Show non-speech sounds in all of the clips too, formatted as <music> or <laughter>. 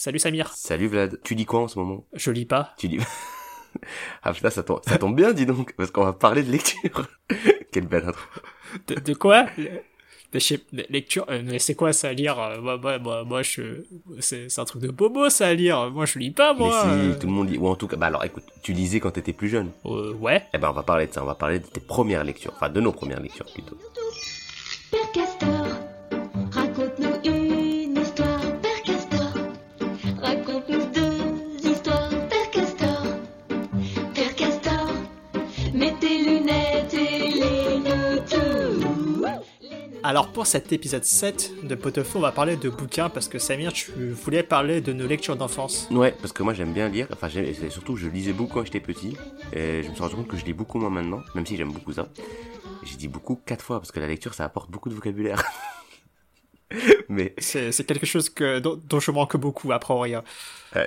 Salut Samir. Salut Vlad. Tu lis quoi en ce moment? Je lis pas. Tu lis <laughs> Ah putain, ça tombe, ça tombe bien, dis donc, parce qu'on va parler de lecture. <laughs> Quelle belle intro. De, de quoi? De chez lecture euh, mais c'est quoi ça à lire? Euh, moi moi moi, moi je c'est c'est un truc de bobo ça à lire moi je lis pas moi Mais si, euh. tout le monde lit. Ou en tout cas, bah alors écoute, tu lisais quand t'étais plus jeune. Euh, ouais Eh ben on va parler de ça, on va parler de tes premières lectures. Enfin, de nos premières lectures plutôt. Père alors pour cet épisode 7 de Potefeu on va parler de bouquins parce que Samir tu voulais parler de nos lectures d'enfance Ouais, parce que moi j'aime bien lire. Enfin, surtout je lisais beaucoup quand j'étais petit. Et je me suis rendu compte que je lis beaucoup moins maintenant, même si j'aime beaucoup ça. J'ai dit beaucoup quatre fois parce que la lecture ça apporte beaucoup de vocabulaire. <laughs> <laughs> Mais c'est c'est quelque chose que dont, dont je manque beaucoup après rien. <laughs>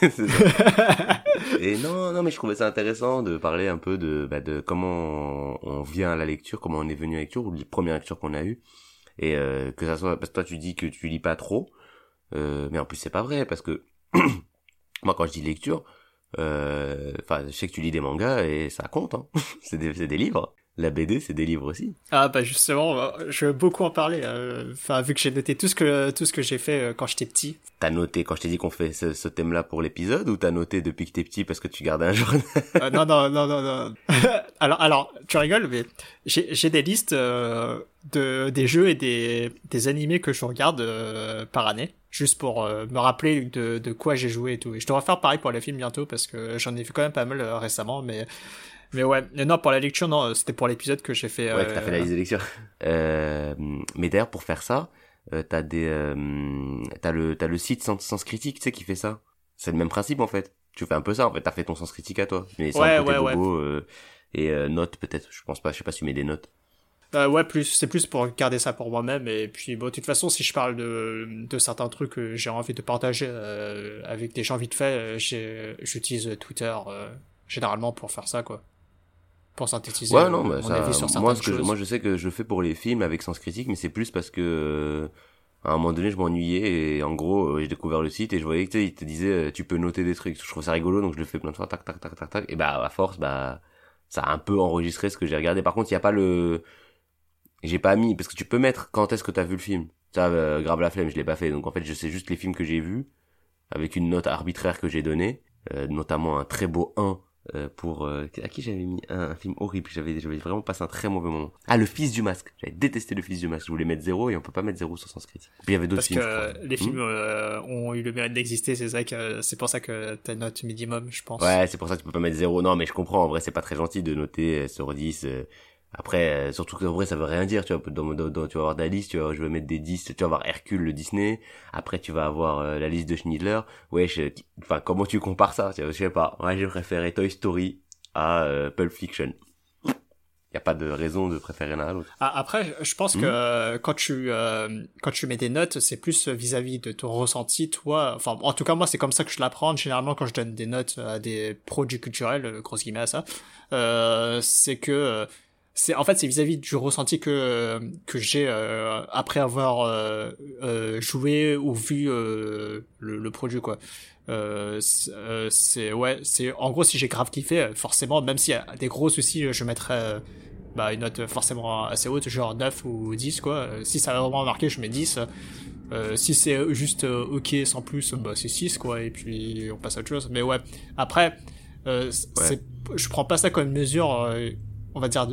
C'est ça. <laughs> Et non, non, mais je trouvais ça intéressant de parler un peu de, bah, de comment on, on vient à la lecture, comment on est venu à la lecture, ou les premières lectures qu'on a eues. Et euh, que ça soit, parce que toi tu dis que tu lis pas trop, euh, mais en plus c'est pas vrai, parce que <clears throat> moi quand je dis lecture, euh, enfin je sais que tu lis des mangas et ça compte, hein. c'est des, c'est des livres. La BD c'est des livres aussi. ah bah justement euh, je veux beaucoup en parler euh, enfin vu que j'ai noté tout ce que tout ce que j'ai fait euh, quand j'étais petit T'as noté quand je t'ai dit qu'on fait ce, ce thème-là pour l'épisode, ou t'as noté depuis que t'es petit parce que tu gardais un <laughs> journal? Euh, non, non, non, non, non. <laughs> alors, alors, tu rigoles, mais j'ai des listes euh, de des jeux et des des animés que je regarde euh, par année, juste pour me rappeler de de quoi j'ai joué et tout. Et je devrais faire pareil pour les films bientôt parce que j'en ai vu quand même pas mal récemment, mais mais ouais. Non, pour la lecture, non, c'était pour l'épisode que j'ai fait. Ouais, euh, que t'as fait la liste des lectures. <laughs> Euh, mais d'ailleurs, pour faire ça, euh, t'as des, euh, t'as le, t'as le site Sens, Sens Critique, tu sais, qui fait ça. C'est le même principe, en fait. Tu fais un peu ça, en fait. T'as fait ton sens critique à toi. Mais Ouais, côté ouais, ouais. euh, et euh, notes, peut-être. Je pense pas, je sais pas si tu mets des notes. Euh, ouais, plus, c'est plus pour garder ça pour moi-même. Et puis, bon, de toute façon, si je parle de, de certains trucs que j'ai envie de partager euh, avec des gens vite fait, euh, j'utilise Twitter euh, généralement pour faire ça, quoi. Pour synthétiser Ouais, non, bah, mon ça, avis sur certaines moi, ce que je, choses. moi, je sais que je fais pour les films avec Sens Critique, mais c'est plus parce que, euh, à un moment donné, je m'ennuyais et en gros, euh, j'ai découvert le site et je voyais que, il te disait, euh, tu peux noter des trucs. Je trouve ça rigolo, donc je le fais plein de fois, tac, tac, tac, tac, tac. Et bah, à force, bah, ça a un peu enregistré ce que j'ai regardé. Par contre, il y a pas le, j'ai pas mis, parce que tu peux mettre quand est-ce que t'as vu le film. Ça, euh, grave la flemme, je l'ai pas fait. Donc en fait, je sais juste les films que j'ai vus, avec une note arbitraire que j'ai donnée, euh, notamment un très beau 1 euh, pour euh, à qui j'avais mis un, un film horrible j'avais j'avais vraiment passé un très mauvais moment. Ah le fils du masque. J'avais détesté le fils du masque. Je voulais mettre zéro et on peut pas mettre zéro sur sens critique puis il y avait d'autres Parce films que je crois. les Hmm films euh, ont eu le mérite d'exister, c'est ça que c'est pour ça que ta note minimum, je pense. ouais c'est pour ça que tu peux pas mettre zéro. Non mais je comprends. En vrai c'est pas très gentil de noter euh, sur 10 euh, après euh, surtout que en vrai ça veut rien dire tu vois dans, dans, dans- tu vas avoir ta liste tu vois je vais mettre des 10 tu vas avoir Hercule le Disney après tu vas avoir euh, la liste de Schindler ouais je- enfin comment tu compares ça tu vois, je sais pas ouais j'ai préféré Toy Story à euh, Pulp Fiction y a pas de raison de préférer l'un à l'autre Ah, après, je pense Hmm. que euh, quand tu euh, quand tu mets des notes, c'est plus vis-à-vis de ton ressenti, toi. Enfin, en tout cas, moi, c'est comme ça que je l'apprends. Généralement, quand je donne des notes à des produits culturels, euh, grosse guillemets à ça, euh, c'est que euh, c'est en fait c'est vis-à-vis du ressenti que que j'ai euh, après avoir euh, euh, joué ou vu le, le produit quoi. C'est ouais, c'est en gros si j'ai grave kiffé, forcément, même s'il y a des gros soucis, je mettrais bah, une note forcément assez haute, genre 9 ou 10 quoi. Si ça va vraiment marqué, je mets 10. Euh, si c'est juste euh, ok sans plus, bah c'est 6 quoi, et puis on passe à autre chose. Mais ouais, après, euh, Ouais. je prends pas ça comme une mesure, on va dire,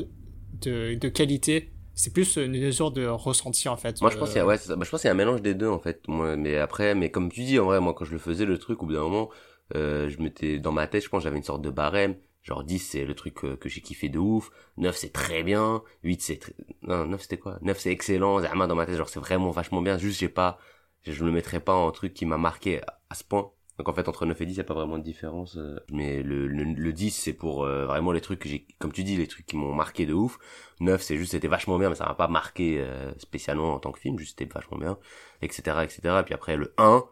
de, de, qualité. C'est plus une mesure de ressenti en fait. Moi, je pense qu'il y a, Euh, ouais, ça. Bah, je pense qu'il y a un mélange des deux, en fait. Moi, mais après, mais comme tu dis, en vrai, moi, quand je le faisais, le truc, au bout d'un moment, euh, je m'étais, dans ma tête, je pense, j'avais une sorte de barème. Genre 10, c'est le truc euh, que j'ai kiffé de ouf. 9, c'est très bien. 8, c'est très... Non, 9, c'était quoi? 9, c'est excellent. Zama, dans ma tête, genre, c'est vraiment vachement bien. Juste, j'ai pas... Je le mettrais pas en truc qui m'a marqué à ce point. Donc, en fait, entre 9 et 10, il y a pas vraiment de différence. euh. Mais le, le, le 10, c'est pour euh, vraiment les trucs que j'ai... Comme tu dis, les trucs qui m'ont marqué de ouf. 9 c'est juste c'était vachement bien mais ça m'a pas marqué euh, spécialement en tant que film juste c'était vachement bien etc etc et puis après le 1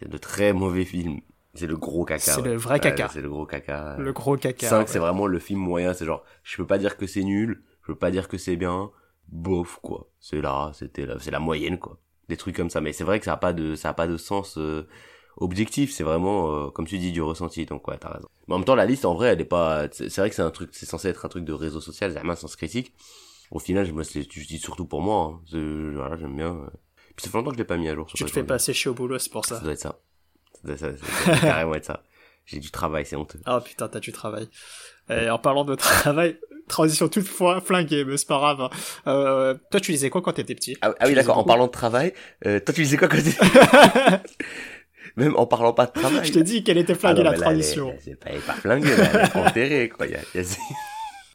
c'est de très mauvais films c'est le gros caca C'est ouais. le vrai caca. C'est le gros caca le gros caca. 5 ouais. c'est vraiment le film moyen c'est genre je peux pas dire que c'est nul je peux pas dire que c'est bien bof quoi c'est là c'était là c'est la moyenne quoi des trucs comme ça mais c'est vrai que ça a pas de ça a pas de sens euh, objectif, c'est vraiment, euh, comme tu dis, du ressenti. Donc ouais, t'as raison. Mais en même temps, la liste, en vrai, elle est pas. C'est vrai que c'est un truc, c'est censé être un truc de réseau social, c'est un sens critique. Au final, je me, je dis surtout pour moi. Hein. Voilà, j'aime bien. euh. Puis ça fait longtemps que je l'ai pas mis à jour. Tu te fais Web. pas sécher au boulot, c'est pour Ça ça. doit être ça. Ça doit, ça, ça- ça doit carrément être ça. J'ai du travail, c'est honteux. Ah putain, t'as du travail. Et en parlant de travail, <laughs> transition toute fois flinguée, mais c'est pas grave. hein. Euh, toi, tu lisais quoi quand t'étais petit? Ah, ah oui, d'accord. lisais En parlant de travail, euh, toi, tu disais quoi quand t'étais... <laughs> <laughs> Même en parlant pas de travail. Je t'ai dit quelle était Ah flinguée non, la transition. elle- C'est pas, pas flinguée, là. Elle est <laughs> enterrée, quoi. Y a- y a-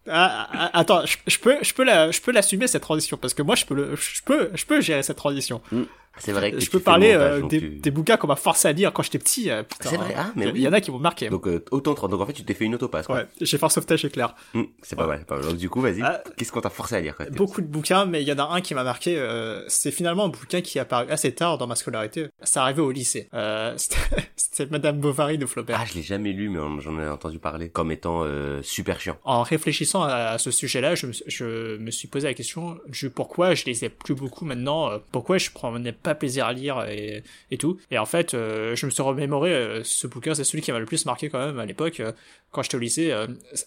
Ah, ah, attends, je, je peux, je peux la, je peux l'assumer cette transition parce que moi, je peux le, je peux, je peux gérer cette transition. C'est vrai que Je peux parler montage, euh, des, tu- des bouquins qu'on m'a forcé à lire quand j'étais petit. euh, C'est vrai, ah, mais il oui. y en a qui m'ont marqué. Donc, euh, autant. Donc, en fait, tu t'es fait une autopasse, quoi. Ouais, j'ai fait un sauvetage éclair. Hum, c'est pas mal, pas mal. Donc, du coup, vas-y. Ah. Qu'est-ce qu'on t'a forcé à lire, quoi Beaucoup de bouquins, mais il y en a un qui m'a marqué. euh, c'est finalement un bouquin qui est apparu assez tard dans ma scolarité. C'est arrivé au lycée. Euh, <laughs> c'était Madame Bovary de Flaubert. Ah, je l'ai jamais lu, mais j'en ai entendu parler. Comme étant euh, super chiant. En réfléchissant à, ce sujet-là, je, me suis- je me suis posé la question du pourquoi je lisais plus beaucoup maintenant, euh, pourquoi je prenais pas plaisir à lire et, et tout. Et en fait, euh, je me suis remémoré euh, ce bouquin, c'est celui qui m'a le plus marqué quand même à l'époque, euh, quand j'étais au lycée.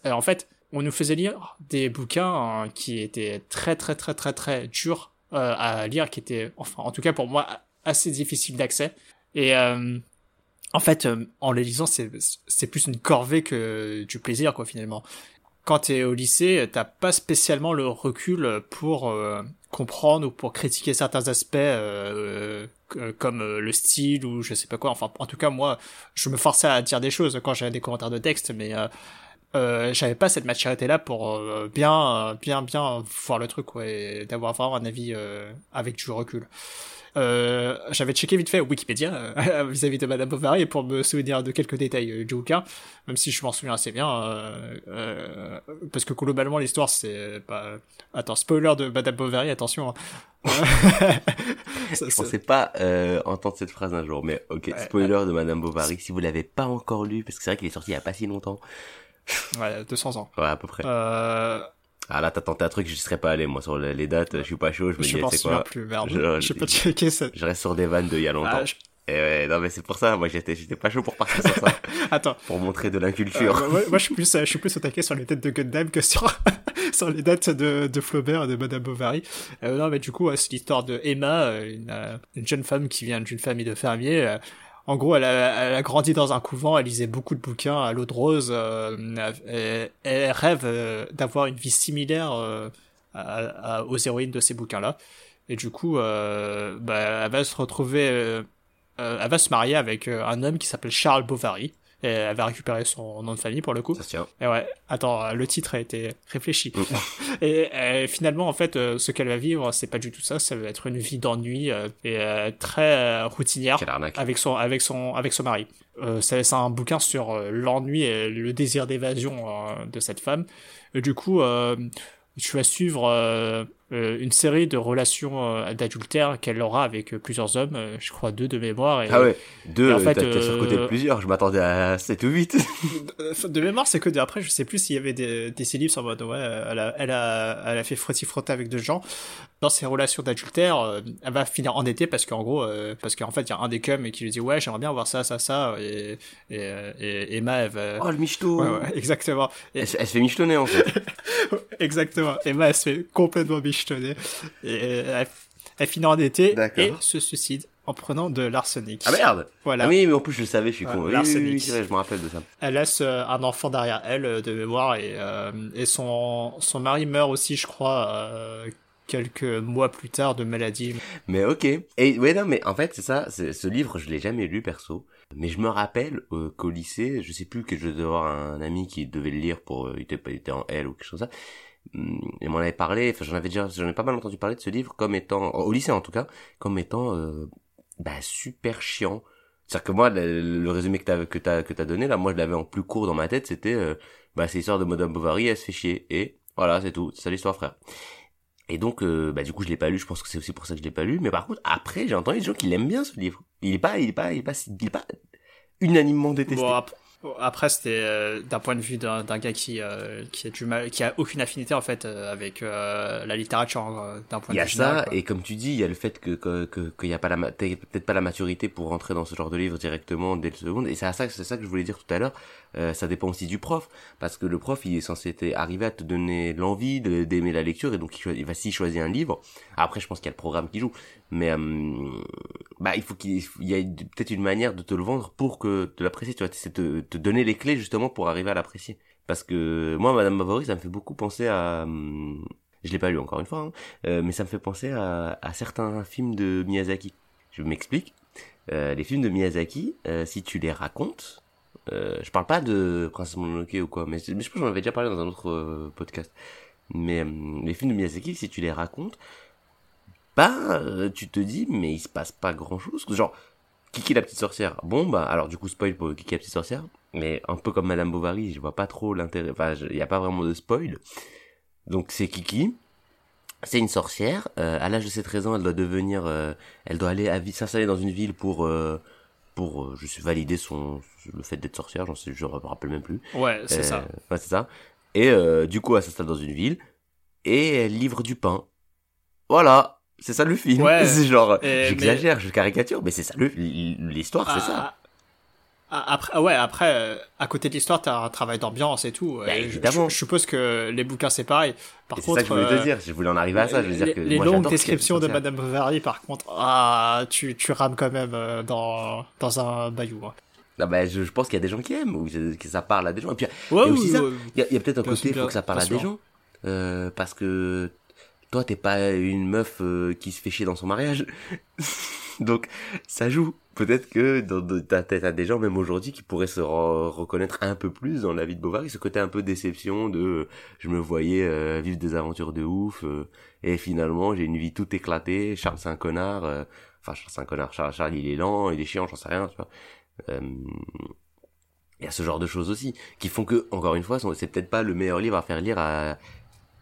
en fait, on nous faisait lire des bouquins hein, qui étaient très très très très très durs à lire, qui étaient, enfin en tout cas pour moi, assez difficiles d'accès. Et en fait, en les lisant, c'est plus une corvée que du plaisir, quoi, finalement. Quand t'es au lycée, t'as pas spécialement le recul pour comprendre ou pour critiquer certains aspects, euh, euh, comme euh, le style ou je sais pas quoi. Enfin, en tout cas, moi, je me forçais à dire des choses quand j'avais des commentaires de texte, mais euh, j'avais pas cette maturité-là pour euh, bien, euh, bien, bien voir le truc, quoi, et d'avoir vraiment un avis euh, avec du recul. Euh, j'avais checké vite fait Wikipédia <laughs> vis-à-vis de Madame Bovary pour me souvenir de quelques détails du bouquin, même si je m'en souviens assez bien, euh, euh, parce que globalement l'histoire c'est pas... Attends, spoiler de Madame Bovary, attention. hein. <laughs> <laughs> Ça, Je pensais pas euh, entendre cette phrase un jour, mais ok, spoiler de Madame Bovary, si vous l'avez pas encore lu, parce que c'est vrai qu'il est sorti il y a pas si longtemps, Ouais, 200 ans. ouais, à peu près. Euh, Ah là, t'as tenté un truc, je serais pas allé, moi, sur les dates, je suis pas chaud, je me dis, c'est quoi, plus, merde. Je- Je peux checker ça. je reste sur des vannes de il y a longtemps. Ah, je- Et ouais, non mais c'est pour ça, moi j'étais, j'étais pas chaud pour partir sur ça, <laughs> Attends, pour montrer de Euh, culture. moi, moi, je suis <laughs> plus, je suis plus au taquet sur les têtes de Gundam que sur, <laughs> sur les dates de, de Flaubert et de Madame Bovary. Euh, non, mais du coup, c'est l'histoire de Emma, euh, une, euh, une jeune femme qui vient d'une famille de fermiers. En gros, elle a, grandi dans un couvent, elle lisait beaucoup de bouquins à l'eau de rose, euh, elle rêve euh, d'avoir une vie similaire euh, aux héroïnes de ces bouquins-là. Et du coup, bah, elle va se retrouver, elle va se marier avec un homme qui s'appelle Charles Bovary. Et elle va récupérer son nom de famille pour le coup. Ça se tient. Et ouais, attends, le titre a été réfléchi. Mm. <laughs> et euh, finalement, en fait, euh, ce qu'elle va vivre, c'est pas du tout ça. Ça va être une vie d'ennui euh, et très routinière avec son avec son avec son mari. Euh, c'est un bouquin sur l'ennui et le désir d'évasion de cette femme. Et du coup, euh, tu vas suivre une série de relations euh, d'adultère qu'elle aura avec euh, plusieurs hommes, euh, je crois deux de mémoire. Et, Ah ouais, deux, et en euh, fait, t'as surcoté de euh, plusieurs, je m'attendais à 7 ou 8. Euh, De mémoire, c'est que de, après, je sais plus s'il y avait des, des syllabes en mode, ouais, elle a, elle a, elle a fait frotti frotter avec deux gens. Dans ses relations d'adultère, euh, elle va finir endettée parce qu'en gros, euh, parce qu'en fait, il y a un des cums qui lui dit, ouais, j'aimerais bien voir ça, ça, ça, et, et, euh, et Emma, elle va, Oh le michto ouais, ouais, <laughs> exactement. Et- elle, se- elle se fait michetonner en fait. <laughs> exactement. Emma, elle se fait complètement bichetonner. Et elle, elle finit endettée et se suicide en prenant de l'arsenic. Ah merde Voilà. Ah oui, mais en plus je le savais, je suis con. L'arsenic. oui, je me rappelle de ça. Elle laisse euh, un enfant derrière elle euh, de mémoire et, euh, et son, son mari meurt aussi, je crois, euh, quelques mois plus tard de maladie. Mais ok. Et ouais, non, mais en fait, c'est ça. Ce livre, je l'ai jamais lu perso. Mais je me rappelle euh, qu'au lycée, je sais plus que je devais avoir un ami qui devait le lire pour, euh, il était, il était en L ou quelque chose comme ça. Hum, Et m'en avait parlé. Enfin, j'en avais déjà, j'en ai pas mal entendu parler de ce livre comme étant, au lycée en tout cas, comme étant, euh, bah super chiant. C'est-à-dire que moi, le, résumé que t'as que t'as que t'as donné là, moi je l'avais en plus court dans ma tête. C'était, euh, bah c'est l'histoire de Madame Bovary, elle se fait chier et voilà, c'est tout. C'est ça l'histoire, frère. Et donc, euh, bah, du coup, je l'ai pas lu. Je pense que c'est aussi pour ça que je l'ai pas lu. Mais par contre, après, j'ai entendu des gens qui l'aiment bien ce livre. Il est pas, il est pas, il est pas, il est pas unanimement détesté. Après, c'était euh, d'un point de vue d'un d'un gars qui euh, qui a du mal, qui a aucune affinité en fait euh, avec euh, la littérature euh, d'un point Il y de a vue ça, et comme tu dis, il y a le fait que que que- qu'il y a pas la peut-être pas la maturité pour rentrer dans ce genre de livre directement dès le seconde. Et c'est à ça, c'est ça que je voulais dire tout à l'heure. Euh, ça dépend aussi du prof, parce que le prof, il est censé arriver à te donner l'envie d'aimer la lecture, et donc il, va s'y choisir un livre. Après, je pense qu'il y a le programme qui joue, mais euh, bah il faut qu'il il y a peut-être une manière de te le vendre pour que de l'apprécier. Tu vois, c'est te, donner les clés justement pour arriver à l'apprécier. Parce que moi, Madame Bovary, ça me fait beaucoup penser à je l'ai pas lu encore une fois, hein, euh, mais ça me fait penser à, à certains films de Miyazaki. Je m'explique. Euh, les films de Miyazaki, euh, si tu les racontes, euh, je parle pas de Princesse Mononoke ou quoi, mais, je pense que j'en avais déjà parlé dans un autre euh, podcast. Mais euh, les films de Miyazaki, si tu les racontes, bah euh, tu te dis mais il se passe pas grand chose. Genre Kiki la petite sorcière. Bon bah alors du coup spoil pour Kiki la petite sorcière, mais un peu comme Madame Bovary, je vois pas trop l'intérêt. Enfin, il y a pas vraiment de spoil. Donc c'est Kiki. C'est une sorcière. À l'âge de ses 13 ans, elle doit devenir, elle doit aller s'installer dans une ville pour, pour, euh, je sais, valider son, le fait d'être sorcière. J'en sais, je me rappelle même plus. Ouais, c'est Euh, ça. Ouais, c'est ça. Et euh, du coup, elle s'installe dans une ville et elle livre du pain. Voilà, c'est ça le film. Ouais. <laughs> c'est genre, j'exagère, je caricature, mais c'est ça le- l'histoire, c'est ça. Ah, Après, ah ouais, après, euh, à côté de l'histoire, t'as un travail d'ambiance et tout. Bah, Et évidemment. Je, je suppose que les bouquins, c'est pareil. Par C'est ça que je voulais euh, te dire. Je voulais en arriver à ça. Je veux dire les, que les moi, longues descriptions de Madame Bovary, par contre, ah, tu, tu rames quand même euh, dans, dans un bayou. hein. Ah bah, je, je pense qu'il y a des gens qui aiment ou que ça parle à des gens. Et puis, Ouais, il y a aussi oui, ça. ouais. Il y a, a peut-être un côté, il faut que ça parle à des gens. Euh, parce que toi, t'es pas une meuf euh, qui se fait chier dans son mariage. <laughs> Donc, ça joue. Peut-être que dans ta tête à des gens, même aujourd'hui, qui pourraient se re- reconnaître un peu plus dans la vie de Bovary. Ce côté un peu déception de je me voyais euh, vivre des aventures de ouf. euh, et finalement, j'ai une vie toute éclatée. Charles, c'est un connard. euh, Enfin, Charles, c'est un connard. Charles, Charles, il est lent, il est chiant, j'en sais rien, tu vois. Euh, il y a ce genre de choses aussi qui font que encore une fois c'est peut-être pas le meilleur livre à faire lire à, à,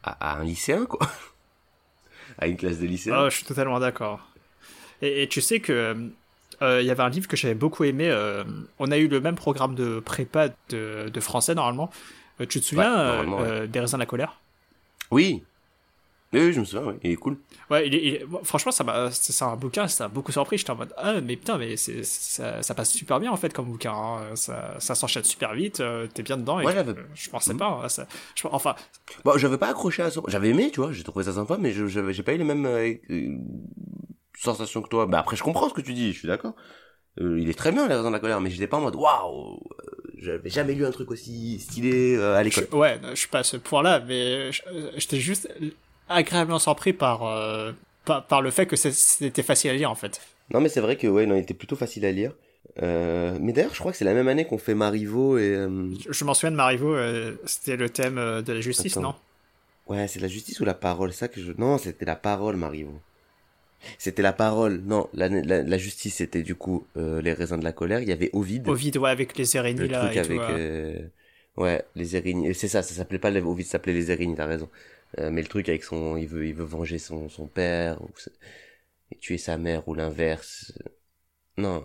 à un lycéen quoi <laughs> à une classe de lycéens Ah, je suis totalement d'accord. Et, et tu sais que euh, il y avait un livre que j'avais beaucoup aimé. euh, on a eu le même programme de prépa de, de français normalement. Euh, tu te souviens Ouais, euh, normalement, ouais. euh, des raisins de la colère? Oui oui je me souviens il est cool Ouais, il est- il est- bon, franchement, ça m'a, c'est un bouquin, ça m'a beaucoup surpris. J'étais en mode, ah, mais putain, mais c'est, ça, ça passe super bien en fait comme bouquin. hein. Ça, ça s'enchaîne super vite, euh, t'es bien dedans. Et Ouais, j'avais- je pensais Mhm. pas. hein, ça, je- enfin, bon j'avais pas accroché à ça j'avais aimé tu vois j'ai trouvé ça sympa mais je j'avais j'ai pas eu les mêmes euh, sensations que toi bah après je comprends ce que tu dis je suis d'accord Euh, il est très bien les raisins de la colère mais j'étais pas en mode waouh euh, j'avais jamais lu un truc aussi stylé euh, à l'école ouais, je suis pas à ce point-là, mais j'étais juste agréablement surpris par, euh, par, par le fait que c'était facile à lire en fait. Non, mais c'est vrai que ouais, non, il était plutôt facile à lire. Euh, mais d'ailleurs, je crois que c'est la même année qu'on fait Marivaux et. euh, Je, je m'en souviens de Marivaux, euh, c'était le thème de la justice, Attends. non? Ouais, c'est la justice ou la parole, ça que je. Non, c'était la parole, Marivaux. C'était la parole. Non, la, la, la justice, c'était du coup euh, les raisins de la colère. Il y avait Ovide. Ovid, ouais, avec les araignées le là truc et avec. tout. ouais. euh, Ouais, les araignées. C'est ça, ça s'appelait pas Ovide, ça s'appelait les araignées, t'as raison. Euh, mais le truc avec son. Il veut, il veut venger son, son père, ou et tuer sa mère, ou l'inverse. Non.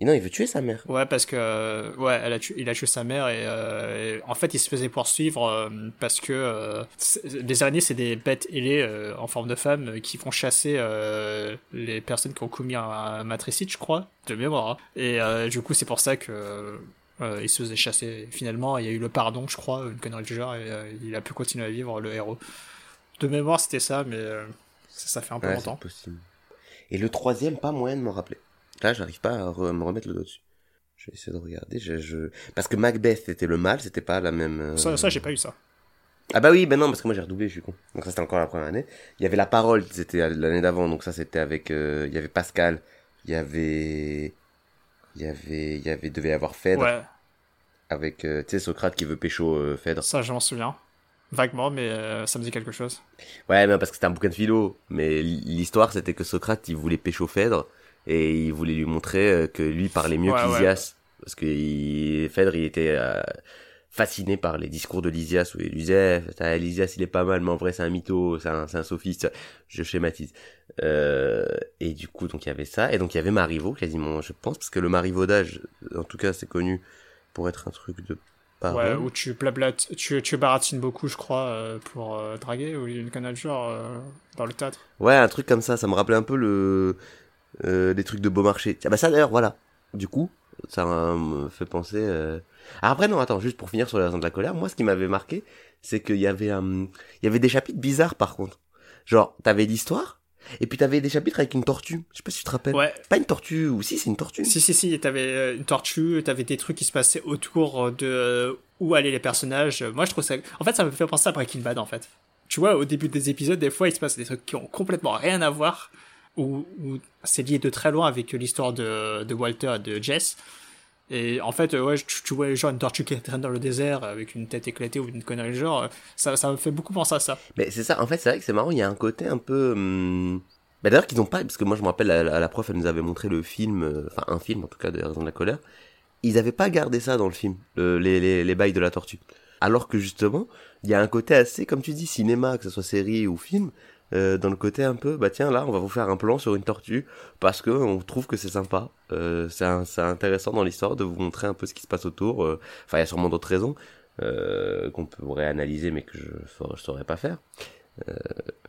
Non, il veut tuer sa mère. Ouais, parce que euh, ouais, elle a tué, il a tué sa mère et, euh, et en fait, il se faisait poursuivre euh, parce que euh, les araignées, c'est des bêtes ailées en forme de femmes euh, qui vont chasser les personnes qui ont commis un, un matricide, je crois, de mémoire. hein. Et du coup, c'est pour ça que il se faisait chasser. Finalement, il y a eu le pardon, je crois, une connerie du genre, et il a pu continuer à vivre le héros. De mémoire, c'était ça, mais ça, ça fait un peu Ouais, longtemps. possible. Et le troisième, pas moyen de m'en rappeler. Là, j'arrive pas à re- me remettre le doigt dessus. Je vais essayer de regarder. Je, je... Parce que Macbeth c'était le mal, c'était pas la même. euh, Ça, ça j'ai pas eu ça. Ah bah oui, ben non, parce que moi j'ai redoublé, je suis con. Donc ça c'était encore la première année. Il y avait la parole, c'était l'année d'avant, donc ça c'était avec. euh, Il y avait Pascal, il y avait. Il y avait. Il y avait. devait y avoir Phèdre, Ouais, avec. euh, tu sais, Socrate qui veut pécho euh, Phèdre. ça, je m'en souviens. Vaguement, mais euh, ça me dit quelque chose. Ouais, mais parce que c'était un bouquin de philo. Mais l'histoire, c'était que Socrate, il voulait pécho Phèdre et il voulait lui montrer euh, que lui parlait mieux Ouais, qu'Lysias. Parce que il- Phèdre, il était euh, fasciné par les discours de Lysias où il disait eh, Lysias, il est pas mal, mais en vrai, c'est un mytho, c'est un, un sophiste. Je schématise. Euh, et du coup, donc il y avait ça. Et donc il y avait Marivaux, quasiment, je pense, parce que le marivaudage, en tout cas, c'est connu pourrait être un truc de Ouais, où tu blablates, tu, tu baratines beaucoup, je crois, euh, pour euh, draguer, ou une canal genre euh, dans le théâtre. Ouais, un truc comme ça, ça me rappelait un peu le euh, les trucs de Beaumarchais. Ah bah ça d'ailleurs, voilà. Du coup, ça euh, me fait penser. Euh... Ah, après non, attends, juste pour finir sur les raisons de la colère, moi ce qui m'avait marqué, c'est qu'il y avait euh, il y avait des chapitres bizarres par contre. Genre, t'avais l'histoire, et puis t'avais des chapitres avec une tortue. Je sais pas si tu te rappelles. Ouais, Pas une tortue, ou si c'est une tortue. si, si, si, t'avais euh, une tortue, t'avais des trucs qui se passaient autour de où allaient les personnages. Moi, je trouve ça. En fait, ça me fait penser à Breaking Bad, en fait. Tu vois, au début des épisodes, des fois, il se passe des trucs qui ont complètement rien à voir, ou c'est lié de très loin avec l'histoire de, de Walter et de Jess. Et en fait, euh, ouais, tu, tu vois genre une tortue qui traîne dans le désert avec une tête éclatée ou une connerie genre, euh, ça, ça me fait beaucoup penser à ça. Mais c'est ça, en fait, c'est vrai que c'est marrant, il y a un côté un peu... hum, Bah d'ailleurs qu'ils ont pas, parce que moi je me rappelle, la, prof, elle nous avait montré le film, euh, enfin un film en tout cas, de Raison de la colère. Ils avaient pas gardé ça dans le film, le- les, les, les bails de la tortue. Alors que justement, il y a un côté assez, comme tu dis, cinéma, que ce soit série ou film, euh, dans le côté un peu, bah tiens, là, on va vous faire un plan sur une tortue, parce que on trouve que c'est sympa. Euh, c'est intéressant dans l'histoire de vous montrer un peu ce qui se passe autour. euh, Enfin, il y a sûrement d'autres raisons euh, qu'on pourrait analyser, mais que je, saurais- je saurais pas faire. Euh,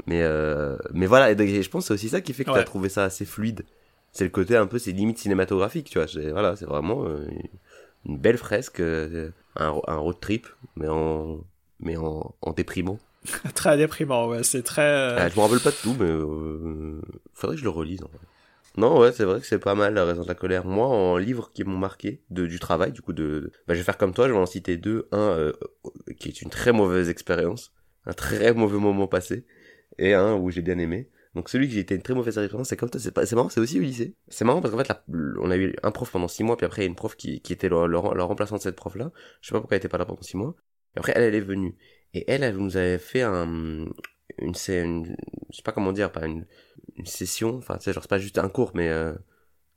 mais euh, mais voilà, et je pense que c'est aussi ça qui fait que Ouais. t'as trouvé ça assez fluide. C'est le côté un peu, c'est limite cinématographique, tu vois. Voilà, c'est vraiment une belle fresque, un, un road trip, mais en mais en, en déprimant. <laughs> très déprimant, ouais, c'est très. euh, Ah, je me rappelle pas de tout, mais euh, faudrait que je le relise. En vrai. Non, ouais, c'est vrai que c'est pas mal la raison de la colère. Moi, en livres qui m'ont marqué de du travail, du coup, de, bah, je vais faire comme toi, je vais en citer deux. Un euh, qui est une très mauvaise expérience, un très mauvais moment passé, et un où j'ai bien aimé. Donc celui j'ai été une très mauvaise expérience, c'est comme toi, c'est pas, marrant, c'est aussi au lycée. C'est marrant parce qu'en fait, on a eu un prof pendant six mois, puis après une prof qui, qui était le, le, remplaçant de cette prof-là. Je sais pas pourquoi elle était pas là pendant six mois. Et après, elle, elle est venue. Et elle, elle nous avait fait un, une, une, je sais pas comment dire, pas une, une session, enfin, tu sais, genre, c'est pas juste un cours, mais, euh,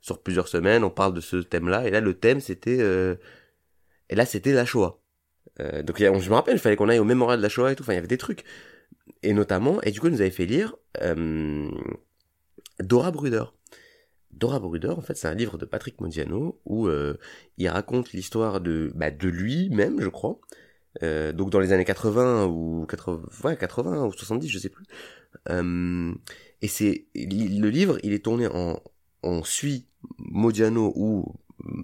sur plusieurs semaines, on parle de ce thème-là, et là, le thème, c'était, euh, et là, c'était la Shoah. Euh, donc, je me rappelle, il fallait qu'on aille au mémorial de la Shoah et tout, enfin, il y avait des trucs. Et notamment, et du coup, elle nous avait fait lire, euh, Dora Bruder. Dora Bruder, en fait, c'est un livre de Patrick Modiano où euh, il raconte l'histoire de, bah, de lui-même, je crois. Euh, donc dans les années 80 ou 80, ouais, 80 ou 70, je sais plus. Euh, et c'est le livre, il est tourné en on suit Modiano ou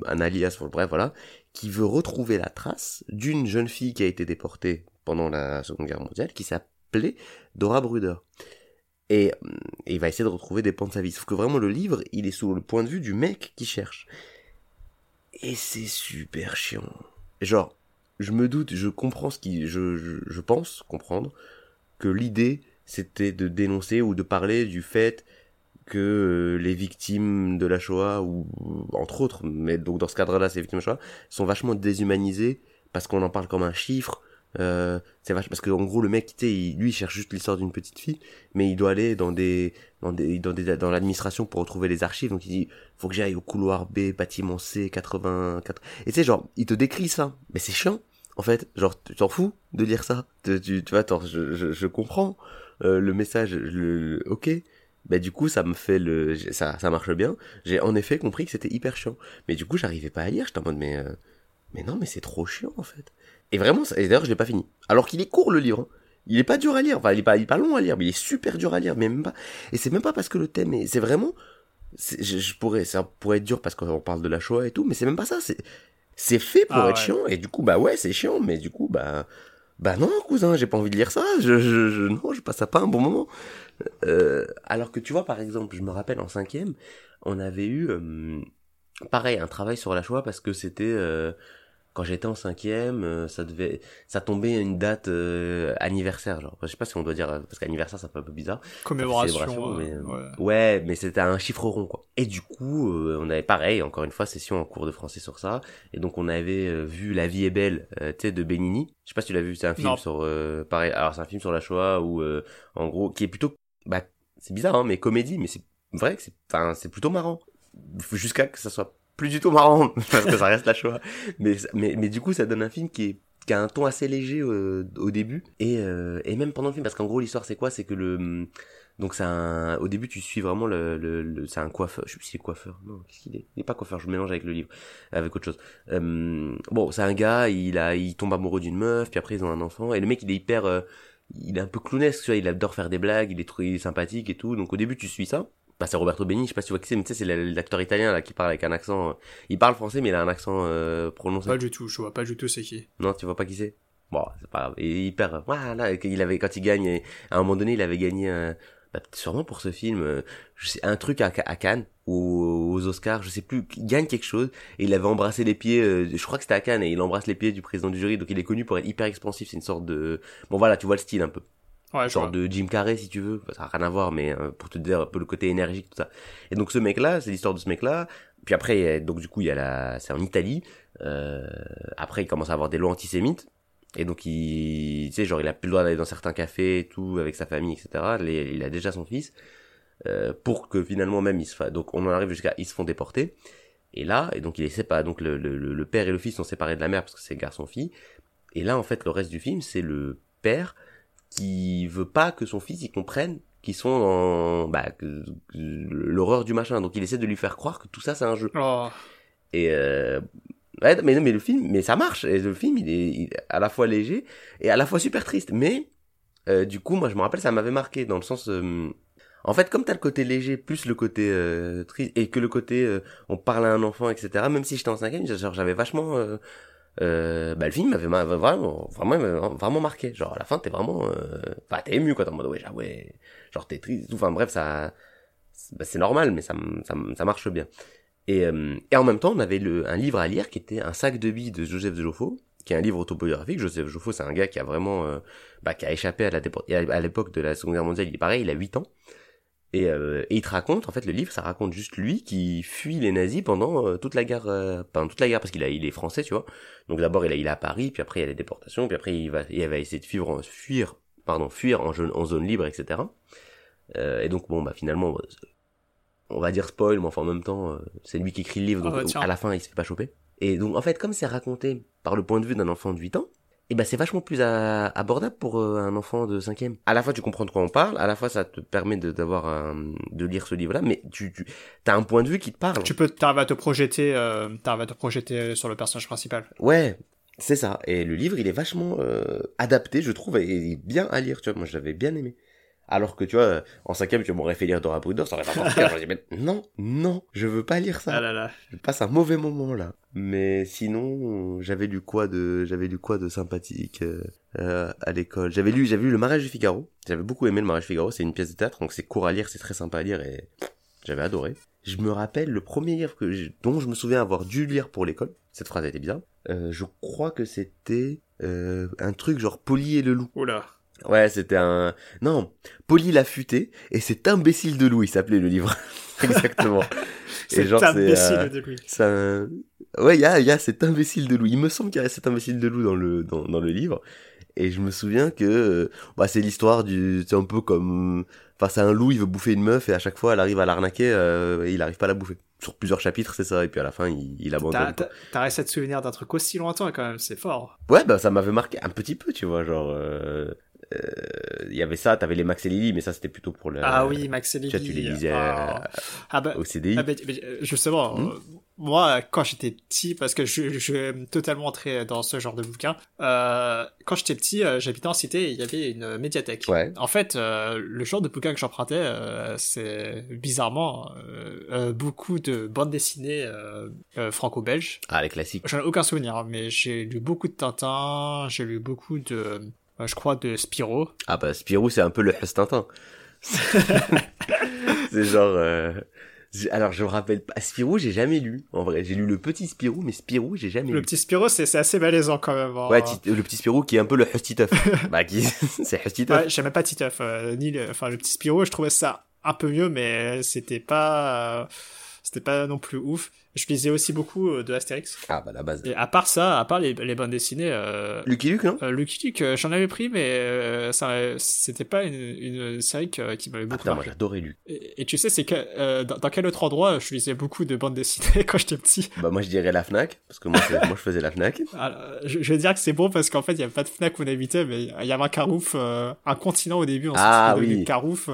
un alias, bref, voilà, qui veut retrouver la trace d'une jeune fille qui a été déportée pendant la Seconde Guerre mondiale, qui s'appelait Dora Bruder. Et, et il va essayer de retrouver des pans de sa vie. Sauf que vraiment, le livre, il est sous le point de vue du mec qui cherche. Et c'est super chiant. Genre, je me doute, je comprends ce qui, je, je, je pense comprendre que l'idée, c'était de dénoncer ou de parler du fait que euh, les victimes de la Shoah, ou entre autres, mais donc dans ce cadre-là, ces victimes de la Shoah, sont vachement déshumanisées parce qu'on en parle comme un chiffre. Euh, c'est vache parce que en gros le mec il- lui il cherche juste l'histoire d'une petite fille mais il doit aller dans des dans des dans des dans l'administration pour retrouver les archives donc il dit faut que j'aille au couloir B bâtiment C 84 et sais genre il te décrit ça mais c'est chiant en fait genre tu t'en fous de lire ça. Tu tu, tu vois attends je, je, je comprends euh, le message le ok. Bah du coup ça me fait le ça ça marche bien. J'ai en effet compris que c'était hyper chiant. Mais du coup j'arrivais pas à lire. J'étais en mode mais euh, mais non mais c'est trop chiant en fait. Et vraiment ça- et d'ailleurs je l'ai pas fini. Alors qu'il est court le livre hein. il est pas dur à lire. Enfin il est pas il est pas long à lire mais il est super dur à lire mais même pas. Et c'est même pas parce que le thème est c'est vraiment je, je pourrais ça pourrait être dur parce qu'on parle de la Shoah et tout mais c'est même pas ça. C'est c'est fait pour Ah être ouais. chiant et du coup bah ouais c'est chiant mais du coup bah bah non cousin j'ai pas envie de lire ça je, je, je non je passe à pas un bon moment euh, alors que tu vois par exemple je me rappelle en cinquième on avait eu euh, pareil un travail sur la Shoah parce que c'était euh, quand j'étais en cinquième, euh, ça devait, ça tombait à une date euh, anniversaire, genre. Je sais pas si on doit dire euh, parce qu'anniversaire ça fait un peu bizarre. commémoration. Mais, euh, ouais. Ouais, mais c'était un chiffre rond quoi. Et du coup, euh, on avait pareil, encore une fois, session en cours de français sur ça. Et donc on avait vu La vie est belle, tu sais, de Benigni. Je sais pas si tu l'as vu, c'est un film Non. sur, pareil. Alors c'est un film sur la Shoah où, en gros, qui est plutôt, bah, c'est bizarre, hein, mais comédie, mais c'est vrai que c'est, enfin, c'est plutôt marrant. Jusqu'à que ça soit plus du tout marrant <laughs> parce que ça reste la Shoah. Mais, mais, mais du coup, ça donne un film qui est qui a un ton assez léger euh, au début. Et, euh, et même pendant le film parce qu'en gros l'histoire c'est quoi? C'est que le Donc c'est un, au début tu suis vraiment le, le, le- c'est un coiffeur, je sais plus si c'est coiffeur, non, qu'est-ce qu'il est? Il est pas coiffeur, je mélange avec le livre, avec autre chose. Euh, bon, c'est un gars, il a, il tombe amoureux d'une meuf, puis après ils ont un enfant, et le mec il est hyper, euh, il est un peu clownesque, tu vois, il adore faire des blagues, il est, il est sympathique et tout, donc au début tu suis ça. Bah, c'est Roberto Benigni, je sais pas si tu vois qui c'est, mais tu sais, c'est l'acteur italien là qui parle avec un accent. euh, Il parle français, mais il a un accent euh, prononcé. Pas du tout, je vois pas du tout c'est qui. Non, tu vois pas qui c'est? Bon, c'est pas grave. Il perd. Voilà, il avait quand il gagne, à un moment donné, il avait gagné un, bah, sûrement pour ce film, euh, je sais, un truc à, à Cannes ou aux Oscars, je sais plus, il gagne quelque chose et il avait embrassé les pieds. euh, je crois que c'était à Cannes et il embrasse les pieds du président du jury, donc il est connu pour être hyper expansif. C'est une sorte de, bon voilà, tu vois le style un peu Ouais, genre vois. de Jim Carrey si tu veux. Ça n'a rien à voir mais euh, pour te dire un peu le côté énergique tout ça. Et donc ce mec là c'est l'histoire de ce mec là puis après il y a- donc du coup il y a la c'est en Italie. Euh, après il commence à avoir des lois antisémites. Et donc il tu sais genre il a plus le droit d'aller dans certains cafés et tout avec sa famille etc Les- il a déjà son fils. Euh, pour que finalement même il se fa... donc on en arrive jusqu'à ils se font déporter. Et là et donc il est séparé donc le, le, le père et le fils sont séparés de la mère parce que c'est garçon fille et là en fait le reste du film c'est le père qui veut pas que son fils y comprenne qu'ils sont dans bah, que- que l'horreur du machin. Donc il essaie de lui faire croire que tout ça c'est un jeu. Oh, Et euh, ouais, mais non, mais le film, mais ça marche. Et le film, il est, il est à la fois léger et à la fois super triste. Mais euh, du coup, moi, je me rappelle, ça m'avait marqué dans le sens. euh, en fait, comme t'as le côté léger plus le côté euh, triste et que le côté euh, on parle à un enfant, etc. Même si j'étais en cinquième, genre j'avais vachement. Euh, euh, bah le film m'avait m'a- vraiment vraiment vraiment marqué genre à la fin t'es vraiment euh, enfin t'es ému quoi t'es en mode ouais ouais genre t'es triste tout. enfin bref ça c'est bah, normal mais ça ça, ça marche bien et, euh, et en même temps, on avait le, un livre à lire qui était Un sac de billes de Joseph Joffo, qui est un livre autobiographique. Joseph Joffo, c'est un gars qui a vraiment, euh, bah, qui a échappé à la à l'époque de la Seconde Guerre mondiale. Il est pareil, il a 8 ans. Et, euh, et il te raconte, en fait, le livre, ça raconte juste lui qui fuit les nazis pendant euh, toute la guerre, euh, pendant toute la guerre, parce qu'il a, il est français, tu vois. Donc d'abord, il, a- il est à Paris, puis après, il y a les déportations, puis après, il va, il va essayer de fuir, en- fuir, pardon, fuir en, zone- en zone libre, etc. Euh, et donc, bon, bah, finalement, on va dire spoil, mais enfin, en même temps, euh, c'est lui qui écrit le livre, donc Ah bah, tiens. à la fin, il se fait pas choper. Et donc, en fait, comme c'est raconté par le point de vue d'un enfant de 8 ans, et ben c'est vachement plus à- abordable pour euh, un enfant de cinquième. À la fois tu comprends de quoi on parle, à la fois ça te permet de d'avoir un- de lire ce livre-là, mais tu tu as un point de vue qui te parle. tu peux, t'arrives à te projeter, euh, à te projeter sur le personnage principal. Ouais, c'est ça. Et le livre, il est vachement euh, adapté, je trouve, et est bien à lire. Tu vois, moi, je l'avais bien aimé. Alors que tu vois, en cinquième, tu m'aurais fait lire Dora Brudor, ça aurait pas marqué. <laughs> J'aurais dit, mais non, non, je veux pas lire ça. Ah là là. Je passe un mauvais moment là. Mais sinon, j'avais lu quoi de, j'avais lu quoi de sympathique euh, euh, à l'école? J'avais lu, j'avais lu Le Mariage du Figaro. J'avais beaucoup aimé Le Mariage du Figaro. C'est une pièce de théâtre, donc c'est court à lire, c'est très sympa à lire et j'avais adoré. Je me rappelle le premier livre que dont je me souviens avoir dû lire pour l'école. Cette phrase était bizarre. Euh, je crois que c'était euh, un truc genre Polly et le loup. Oula. Ouais, c'était un... Non, Polly l'affûté et cet imbécile de loup, il s'appelait le livre. <laughs> Exactement. C'est genre, imbécile euh, de c'est un... Ouais, il y a, il y a cet imbécile de loup. Il me semble qu'il y a cet imbécile de loup dans le, dans, dans le livre. Et je me souviens que, euh, bah, c'est l'histoire du, c'est un peu comme, enfin, c'est un loup, il veut bouffer une meuf et à chaque fois, elle arrive à l'arnaquer, euh, et il arrive pas à la bouffer. Sur plusieurs chapitres, c'est ça. Et puis à la fin, il, il abandonne. t'as, réussi à te souvenir d'un truc aussi lointain quand même, c'est fort. Ouais, bah, ça m'avait marqué un petit peu, tu vois, genre, euh, il y avait ça, t'avais les Max et Lily, mais ça, c'était plutôt pour le, ah oui, Max et Lily. tu les lisais, Ah, euh, ah bah, au CDI. Ah, euh, justement, Hmm. euh, moi, quand j'étais petit, parce que je, je totalement entrer dans ce genre de bouquin, euh, quand j'étais petit, euh, j'habitais en cité et il y avait une médiathèque. Ouais. En fait, euh, le genre de bouquin que j'empruntais, euh, c'est bizarrement euh, euh, beaucoup de bandes dessinées euh, euh, franco-belges. Ah, les classiques. J'en ai aucun souvenir, hein, mais j'ai lu beaucoup de Tintin, j'ai lu beaucoup de, euh, je crois, de Spirou. Ah bah Spirou c'est un peu le Tintin. <laughs> c'est genre euh, alors je me rappelle pas Spirou j'ai jamais lu en vrai j'ai lu le petit Spirou mais Spirou j'ai jamais Le lu. petit Spirou, c'est assez malaisant quand même. hein. Ouais le petit Spirou qui est un peu le Titeuf. <laughs> bah qui <laughs> c'est Titeuf. Ouais, j'aimais pas Titeuf, euh, ni le, enfin le petit Spirou, je trouvais ça un peu mieux, mais c'était pas, euh, c'était pas non plus ouf. Je lisais aussi beaucoup euh, de Astérix. Ah bah la base. Et à part ça, à part les, les bandes dessinées, euh, Lucky Luke non? euh, Lucky Luke, euh, j'en avais pris, mais euh, ça, c'était pas une, une série que- qui m'avait Ah, beaucoup moi j'adorais lui. Et, et tu sais, c'est que dans, dans quel autre endroit je lisais beaucoup de bandes dessinées <laughs> quand j'étais petit? Bah moi je dirais la Fnac parce que moi, je faisais la Fnac. <laughs> Alors, je, je vais dire que c'est bon parce qu'en fait, il y avait pas de Fnac où on habitait, mais il y avait un Carouf, un continent au début, ensuite Ah, oui. Carouf.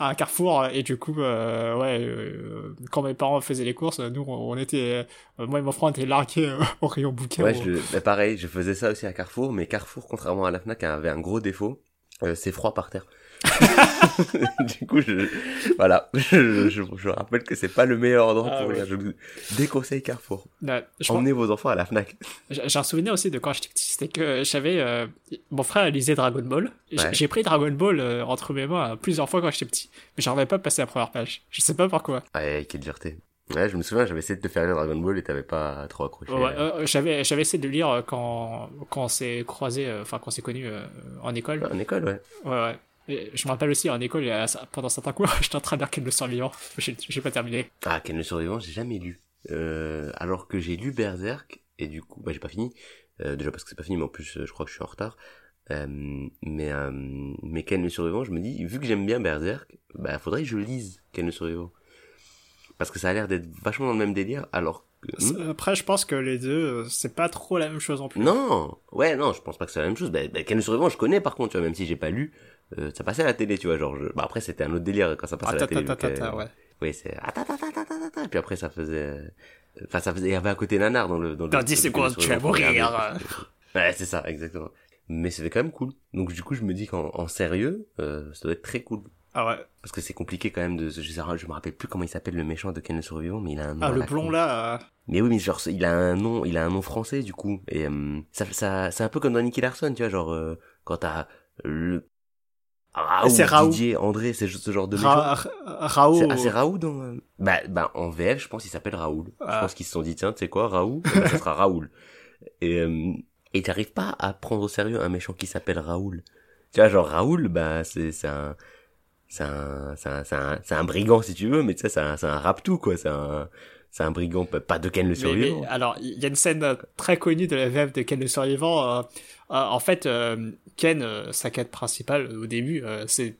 À carrefour et du coup, euh, ouais, euh, quand mes parents faisaient les courses, nous, on était, euh, moi et mon frère, on était largués euh, <laughs> au rayon bouquin. Ouais, je, le- bah, pareil, je faisais ça aussi à Carrefour, mais Carrefour, contrairement à la Fnac, avait un gros défaut. euh, c'est froid par terre. <laughs> du coup, je, voilà, <laughs> je, je, je rappelle que c'est pas le meilleur endroit Ah pour ouais. lire. Je vous déconseille Carrefour. Ouais, je pense- Emmenez vos enfants à la Fnac. <laughs> J'ai un souvenir aussi de quand j'étais petit, c'était que j'avais euh, mon frère lisait Dragon Ball. J'ai Ouais. pris Dragon Ball euh, entre mes mains plusieurs fois quand j'étais petit, mais j'arrivais pas à passer la première page. Je sais pas pourquoi. Ouais, quelle fierté. Ouais, je me souviens, j'avais essayé de te faire lire Dragon Ball et t'avais pas trop accroché. Ouais, euh, j'avais j'avais essayé de lire quand quand on s'est croisé, enfin quand on s'est connu en école. En école, ouais. Ouais ouais. Et je me rappelle aussi en école, pendant certains cours, <laughs> j'étais en train de lire Ken le survivant. <laughs> J'ai pas terminé. Ah, Ken le survivant, j'ai jamais lu. Euh, alors que j'ai lu Berserk, et du coup, bah, j'ai pas fini. Euh, déjà parce que c'est pas fini, mais en plus, euh, je crois que je suis en retard. Euh, mais, mais Ken le survivant, je me dis, vu que j'aime bien Berserk, bah, faudrait que je lise Ken le survivant. Parce que ça a l'air d'être vachement dans le même délire, alors que... Hmm? Après, je pense que les deux, c'est pas trop la même chose en plus. Non, ouais, non, je pense pas que c'est la même chose. Bah, bah, Ken le survivant, je connais par contre, tu vois, même si j'ai pas lu, euh, ça passait à la télé, tu vois, genre, je... bah, après c'était un autre délire quand ça passait Ah, à la télé. donc, euh, ta, ouais. Oui, c'est ah. Et puis après ça faisait enfin ça faisait il y avait un côté nanar dans le dans le Dans 10 secondes, tu vas mourir. <laughs> Ouais, c'est ça, exactement. Mais c'était quand même cool. Donc du coup, je me dis qu'en en sérieux, euh, ça doit être très cool Ah ouais. parce que c'est compliqué quand même de je sais je me rappelle plus comment il s'appelle le méchant de Ken le survivant, mais il a un nom Ah, le blond con. là. euh, Mais oui, mais genre il a un nom, il a un nom français du coup et euh, ça ça c'est un peu comme dans Nicky Larson, tu vois, genre euh, quand t'as le Raoult, C'est Raoult. Didier, André, c'est ce genre de méchant. Ra Raoult. C'est ah, c'est Raoult dans... Bah, bah, en VF, je pense qu'il s'appelle Raoul. Je Ah. pense qu'ils se sont dit, tiens, tu sais quoi, Raoult, eh ben, ça sera Raoul. Et, euh, et t'arrives pas à prendre au sérieux un méchant qui s'appelle Raoul. Tu vois, genre Raoul, bah, c'est, c'est un, c'est un, c'est un, c'est un, c'est un brigand si tu veux, mais tu sais, c'est un, c'est un rap-tout, quoi. C'est un, c'est un brigand, pas de Ken le survivant. mais, alors, il y a une scène euh, très connue de la VF de Ken le survivant. euh, euh, en fait, euh, Ken, sa quête principale au début, euh, c'est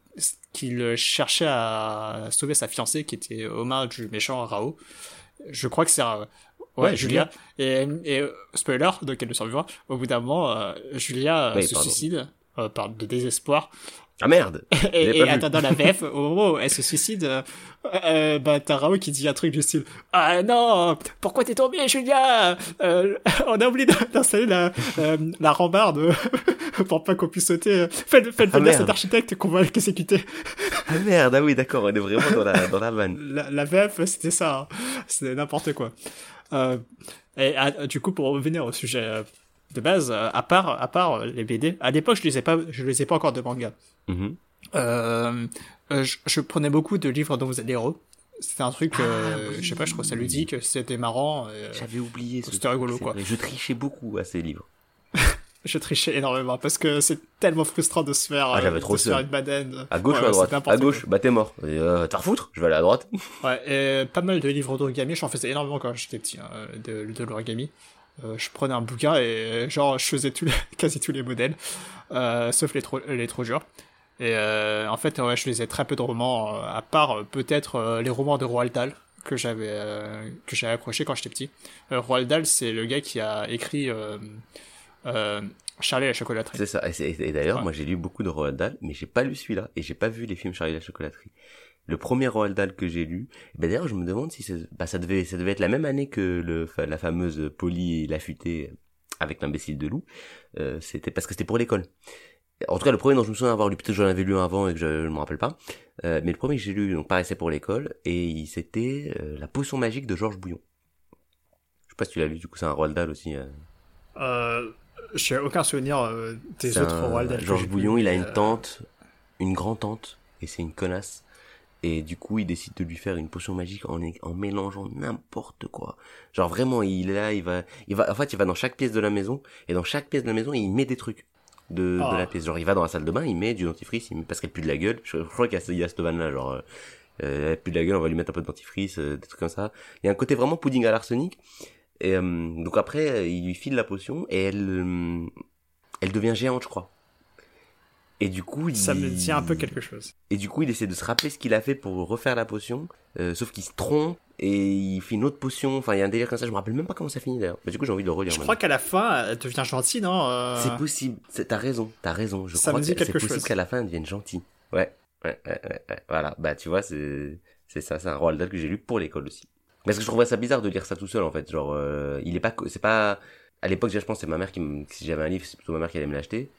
qu'il cherchait à sauver sa fiancée qui était aux mains du méchant Rao. Je crois que c'est ouais, Ouais, Julia. Et, et spoiler de Ken le survivant, au bout d'un moment, Julia Oui, se pardon. suicide par de désespoir. Ah merde! <laughs> Et, et vu. attendant la VF, au moment où elle se suicide, euh, bah, t'as Raoult qui dit un truc du style Ah non, pourquoi t'es tombé, Julia? Euh, On a oublié d'installer la, euh, la rambarde <laughs> pour pas qu'on puisse sauter. Faites, faites Ah, venir merde. cet architecte qu'on va l'exécuter. Ah merde, ah oui, d'accord, on est vraiment dans la, dans la vanne. La, la VF, c'était ça. hein. C'était n'importe quoi. Euh, et ah, du coup, pour revenir au sujet euh, de base, euh, à part, à part euh, les BD, à l'époque, je lisais pas, je lisais pas encore de manga. Mhm. Euh, je, je prenais beaucoup de livres dont vous êtes l'héros. C'était un truc, Ah oui. je sais pas, je trouve ça ludique, c'était marrant. J'avais oublié C'était rigolo, quoi. Je trichais beaucoup à ces livres. <laughs> je trichais énormément parce que c'est tellement frustrant de se faire, Ah, euh, de se faire une badane. À gauche Ouais, ou à droite? À gauche, bah t'es mort. Euh, t'as refoutre? Je vais aller à droite. Ouais, et pas mal de livres d'origami, j'en faisais énormément quand j'étais petit, hein, de, de l'origami. Euh, je prenais un bouquin et genre je faisais les, <laughs> quasi tous les modèles, euh, sauf les trop, les trop durs. Et euh, en fait, ouais, je lisais très peu de romans, euh, à part euh, peut-être euh, les romans de Roald Dahl que j'avais euh, que j'avais accroché quand j'étais petit. Euh, Roald Dahl, c'est le gars qui a écrit euh, euh, Charlie et la chocolaterie. C'est ça. Et, d'ailleurs, Ouais. moi j'ai lu beaucoup de Roald Dahl, mais j'ai pas lu celui-là. Et j'ai pas vu les films Charlie et la chocolaterie. Le premier Roald Dahl que j'ai lu, bah d'ailleurs je me demande si c'est- bah, ça devait ça devait être la même année que le la fameuse Polly et l'affûté avec l'imbécile de loup. Euh, c'était parce que c'était pour l'école. En tout cas, le premier dont je me souviens avoir lu, peut-être que j'en avais lu un avant et que je, je me rappelle pas. Euh, mais le premier que j'ai lu, donc pareil, c'est pour l'école, et il- c'était euh, La potion magique de Georges Bouillon. Je sais pas si tu l'as lu, du coup c'est un Roald Dahl aussi. euh. Euh, j'ai aucun souvenir euh, des autres un- Roald Dahl. Georges Bouillon, il a une euh, tante, une grand-tante, et c'est une connasse. Et du coup, il décide de lui faire une potion magique en, en mélangeant n'importe quoi. Genre vraiment, il est là, il va, il va, en fait, il va dans chaque pièce de la maison, et dans chaque pièce de la maison, il met des trucs de, Ah. de la pièce. Genre, il va dans la salle de bain, il met du dentifrice, il met, parce qu'elle pue de la gueule. Je, je crois qu'il y a, il y a cette vanne-là, genre, euh, euh, elle pue de la gueule, on va lui mettre un peu de dentifrice, euh, des trucs comme ça. Il y a un côté vraiment pudding à l'arsenic. Et euh, donc après, euh, il lui file la potion, et elle, euh, elle devient géante, je crois. Et du coup, il... Ça me dit un peu quelque chose. Et du coup, il essaie de se rappeler ce qu'il a fait pour refaire la potion, euh, sauf qu'il se trompe et il fait une autre potion. Enfin, il y a un délire comme ça. Je me rappelle même pas comment ça finit d'ailleurs. Mais du coup, j'ai envie de le relire. Je maintenant. crois qu'à la fin, elle devient gentille, non euh, C'est possible. T'as raison. T'as raison. Je Ça crois me dit que c'est possible qu'à la fin, elle devienne gentille. Ouais. Ouais, ouais, ouais, ouais. Voilà. Bah, tu vois, c'est, c'est ça, c'est un Roald Dahl que j'ai lu pour l'école aussi. Parce que je trouvais ça bizarre de lire ça tout seul, en fait. Genre, euh, il est pas, c'est pas, à l'époque, je pense, c'est ma mère qui me, si j'avais un livre, c'est plutôt ma mère qui allait me l'acheter.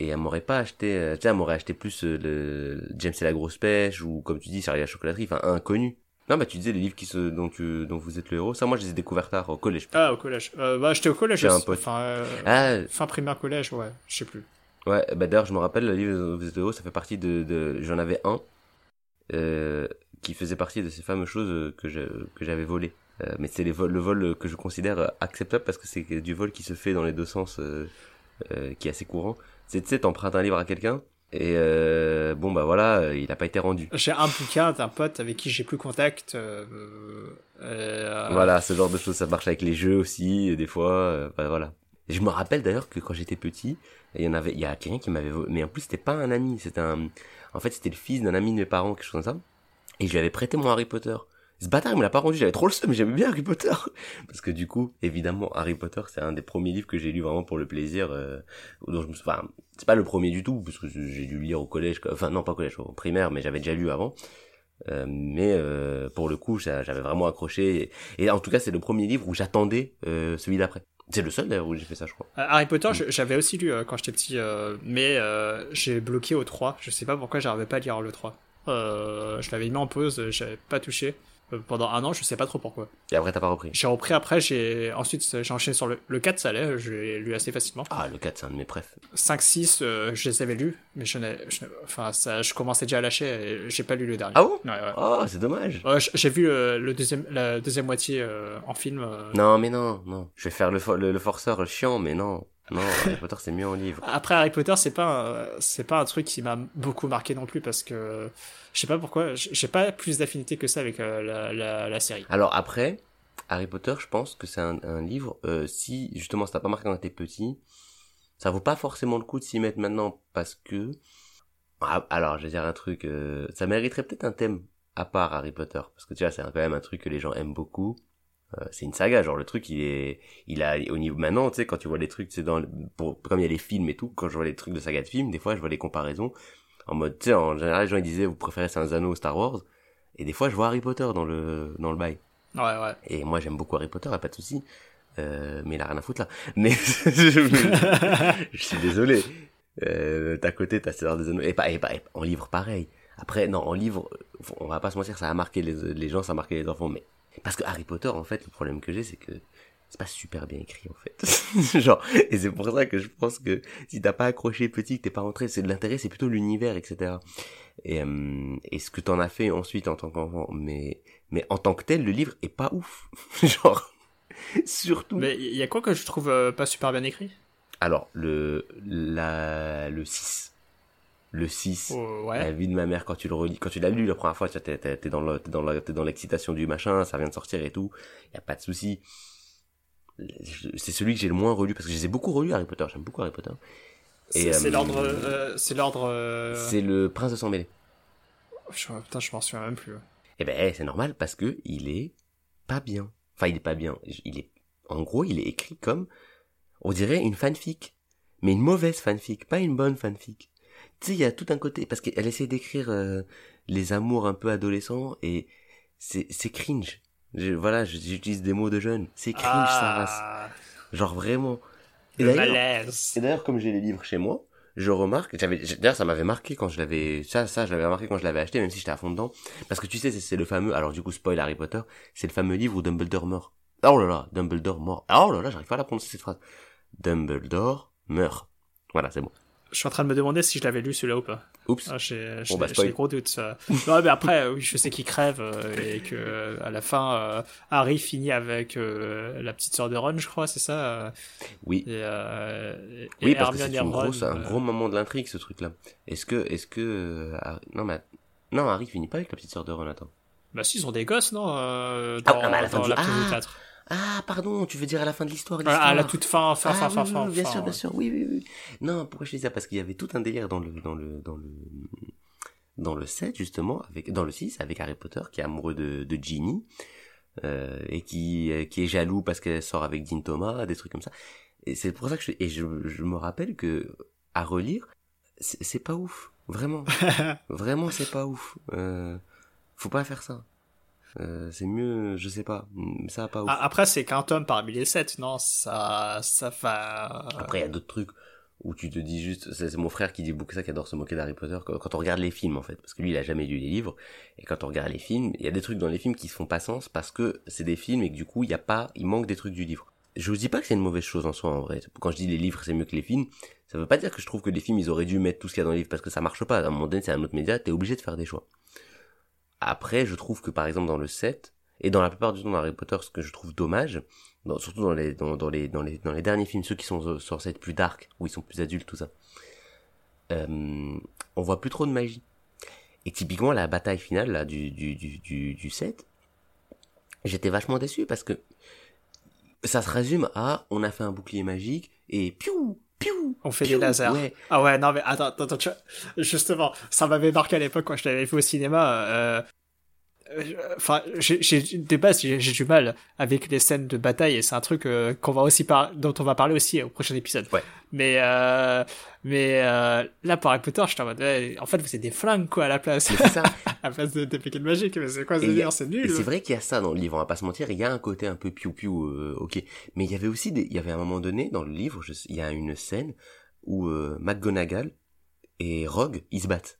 Et elle m'aurait pas acheté, euh, tu sais, elle m'aurait acheté plus euh, le James et la grosse pêche, ou comme tu dis, Charlie la chocolaterie, enfin, un connu. Non, bah, tu disais les livres qui se, dont tu, dont vous êtes le héros. Ça, moi, je les ai découverts tard, au collège. Ah, au collège. Euh, bah, j'étais au collège. Un pote. Enfin, euh, Ah, fin primaire collège, ouais, je sais plus. Ouais, bah d'ailleurs, je me rappelle, le livre dont vous êtes le héros, ça fait partie de, de j'en avais un, euh, qui faisait partie de ces fameuses choses que je, que j'avais volées. Euh, mais c'est les vols, le vol que je considère acceptable parce que c'est du vol qui se fait dans les deux sens, qui est assez courant. C'est, tu sais, t'empruntes un livre à quelqu'un, et euh, bon, bah voilà, euh, il a pas été rendu. J'ai un bouquin d'un pote avec qui j'ai plus contact. Euh, euh, Voilà, ce genre de choses, ça marche avec les jeux aussi, et des fois, euh, bah, voilà. Et je me rappelle d'ailleurs que quand j'étais petit, il y en avait, il y a quelqu'un qui m'avait, mais en plus c'était pas un ami, c'était un, en fait c'était le fils d'un ami de mes parents, quelque chose comme ça, et je lui avais prêté mon Harry Potter. Ce bâtard, il me l'a pas rendu, j'avais trop le seum, mais j'aimais bien Harry Potter. <laughs> Parce que du coup, évidemment, Harry Potter, c'est un des premiers livres que j'ai lu vraiment pour le plaisir, euh, dont je me, enfin, c'est pas le premier du tout, parce que j'ai dû lire au collège, enfin non, pas au collège, au primaire, mais j'avais déjà lu avant. Euh, mais euh, pour le coup, j'avais vraiment accroché. Et, et en tout cas, c'est le premier livre où j'attendais euh, celui d'après. C'est le seul d'ailleurs où j'ai fait ça, je crois. Euh, Harry Potter, je- j'avais aussi lu euh, quand j'étais petit, euh, mais euh, j'ai bloqué au 3. Je sais pas pourquoi j'arrivais pas à lire le 3. Euh, je l'avais mis en pause, j'avais pas touché. Euh, pendant un an, je sais pas trop pourquoi. Et après, t'as pas repris. J'ai repris après, j'ai ensuite j'ai enchaîné sur le, le 4, ça allait, je l'ai lu assez facilement. Ah, le 4, c'est un de mes préf. 5, 6, euh, je les avais lus, mais je je enfin, ça, je commençais déjà à lâcher et j'ai pas lu le dernier. Ah bon? Ouais, ouais. Oh, c'est dommage. J'ai vu le, le deuxième, la deuxième moitié euh, en film. euh. Non, mais non, non. Je vais faire le, fo- le, le forceur chiant, mais non. Non, <laughs> Harry Potter, c'est mieux en livre. Après Harry Potter, c'est pas c'est pas un truc qui m'a beaucoup marqué non plus parce que je sais pas pourquoi, j'ai pas plus d'affinité que ça avec euh, la, série. Alors après, Harry Potter, je pense que c'est un, livre, euh, si justement ça t'a pas marqué quand t'étais petit, ça vaut pas forcément le coup de s'y mettre maintenant parce que... Ah, alors, je vais dire un truc, euh, ça mériterait peut-être un thème à part Harry Potter, parce que tu vois, c'est quand même un truc que les gens aiment beaucoup. C'est une saga, genre le truc il est, il a au niveau maintenant, tu sais, quand tu vois les trucs, c'est dans, pour, comme il y a les films et tout, quand je vois les trucs de saga de films, des fois je vois les comparaisons en mode, tu sais, en général les gens ils disaient vous préférez Saint-Anneau ou Star Wars, et des fois je vois Harry Potter dans le dans le bail. Ouais, ouais. Et moi, j'aime beaucoup Harry Potter, pas de souci. Euh, mais il a rien à foutre là. Mais <laughs> je, suis désolé. Euh, d'à côté, t'as Seigneur des Anneaux. Et pas, et pas, en livre, pareil. Après, non, en livre, on va pas se mentir, ça a marqué les, les gens, ça a marqué les enfants. Mais parce que Harry Potter, en fait, le problème que j'ai, c'est que c'est pas super bien écrit, en fait. <laughs> Genre, et c'est pour ça que je pense que si t'as pas accroché petit, que t'es pas rentré, c'est de l'intérêt, c'est plutôt l'univers, etc. Et, euh, et ce que t'en as fait ensuite en tant qu'enfant. Mais, mais en tant que tel, le livre est pas ouf. <laughs> Genre, surtout. Mais il y a quoi que je trouve euh, pas super bien écrit? Alors, le, la, le 6. Le 6. Oh, La vie de ma mère, quand tu le relis, quand tu l'as lu la première fois, tu t'es, dans le, dans l'excitation du machin, ça vient de sortir et tout. Y a pas de souci. C'est celui que j'ai le moins relu parce que je les ai beaucoup relus Harry Potter. J'aime beaucoup Harry Potter. C'est Et, c'est euh, l'ordre. euh, c'est l'ordre. euh, C'est le prince de sang mêlé. je- Putain, je m'en souviens même plus. Eh ben, eh, c'est normal parce que il est pas bien. Enfin, il est pas bien. Il est, en gros, il est écrit comme, on dirait une fanfic. Mais une mauvaise fanfic, pas une bonne fanfic. Tu sais, il y a tout un côté, parce qu'elle essaie d'écrire euh, les amours un peu adolescents et c'est, c'est cringe. Je- voilà, j'utilise des mots de jeunes. C'est cringe. Ah, Genre vraiment. Et le d'ailleurs, comme j'ai les livres chez moi, je remarque, j'avais, d'ailleurs, ça m'avait marqué quand je l'avais, ça, ça, je l'avais remarqué quand je l'avais acheté, même si j'étais à fond dedans. Parce que tu sais, c'est, c'est le fameux, alors du coup, spoil Harry Potter, c'est le fameux livre où Dumbledore meurt. Oh là là, Dumbledore mort. Oh là là, j'arrive pas à la prononcer cette phrase. Dumbledore meurt. Voilà, c'est bon. Je suis en train de me demander si je l'avais lu celui-là ou pas. Oups. Ah, j'ai Bon, bah, des gros doutes. Ça. Non, mais après, euh, oui, je sais qu'il crève euh, et que euh, à la fin, euh, Harry finit avec la petite sœur de Ron, je crois, c'est ça. Oui. Et, et Oui, parce que c'est grosse, un gros moment de l'intrigue, ce truc-là. Est-ce que, est-ce que, Harry- non, mais, non, Harry finit pas avec la petite sœur de Ron, attends. Bah si, ils ont des gosses, non Ah, Dans, non, mais à la fin du- Ah. Ah, pardon, tu veux dire à la fin de l'histoire, À, l'histoire. à la toute fin, fin, Ah, fin, oui, fin, oui, fin. bien fin, sûr, bien ouais. sûr, oui, oui, oui. Non, pourquoi je dis ça? Parce qu'il y avait tout un délire dans le, dans le, dans le, dans le 7, justement, avec, dans le 6, avec Harry Potter, qui est amoureux de, de Ginny, euh, et qui, euh, qui est jaloux parce qu'elle sort avec Dean Thomas, des trucs comme ça. Et c'est pour ça que je, et je, je me rappelle que, à relire, c'est c'est pas ouf. Vraiment. <laughs> Vraiment, c'est pas ouf. Euh, faut pas faire ça. Euh, c'est mieux, je sais pas. mais Ça va pas ouf. Ah, Après, c'est qu'un tome parmi les sept, non Ça, ça va. Après, il y a d'autres trucs où tu te dis juste, c'est mon frère qui dit beaucoup ça, qui adore se moquer d'Harry Potter, quand, quand on regarde les films en fait, parce que lui il a jamais lu les livres, et quand on regarde les films, il y a des trucs dans les films qui se font pas sens parce que c'est des films et que du coup il y a pas, il manque des trucs du livre. Je vous dis pas que c'est une mauvaise chose en soi en vrai. Quand je dis les livres c'est mieux que les films, ça veut pas dire que je trouve que les films ils auraient dû mettre tout ce qu'il y a dans les livres parce que ça marche pas. À un moment donné c'est un autre média, t'es obligé de faire des choix. Après, je trouve que par exemple dans le 7, et dans la plupart du temps dans Harry Potter, ce que je trouve dommage, surtout dans les, derniers films, ceux qui sont euh, censés être plus dark, où ils sont plus adultes, tout ça, euh, on voit plus trop de magie. Et typiquement, la bataille finale, là, du, du, du, du, du 7, j'étais vachement déçu parce que ça se résume à, on a fait un bouclier magique, et piou, piou, On fait piou, des lasers. ouais. Ah ouais, non mais attends, attends, attends, tu vois, justement, ça m'avait marqué à l'époque quand je l'avais vu au cinéma. euh, Enfin, j'ai, j'ai, de base, j'ai, j'ai du mal avec les scènes de bataille et c'est un truc euh, qu'on va aussi par... dont on va parler aussi au prochain épisode. Ouais. Mais euh, mais euh, là, pour Harry Potter, j'étais en mode, ouais, en fait, vous êtes des flingues quoi à la place, c'est ça. <laughs> à la place de, de magique. Mais c'est quoi ce C'est nul. c'est vrai qu'il y a ça dans le livre, on va pas se mentir, il y a un côté un peu piou-piou, euh, ok. Mais il y avait aussi des, il y avait un moment donné dans le livre, je il y a une scène où euh, McGonagall et Rogue, ils se battent.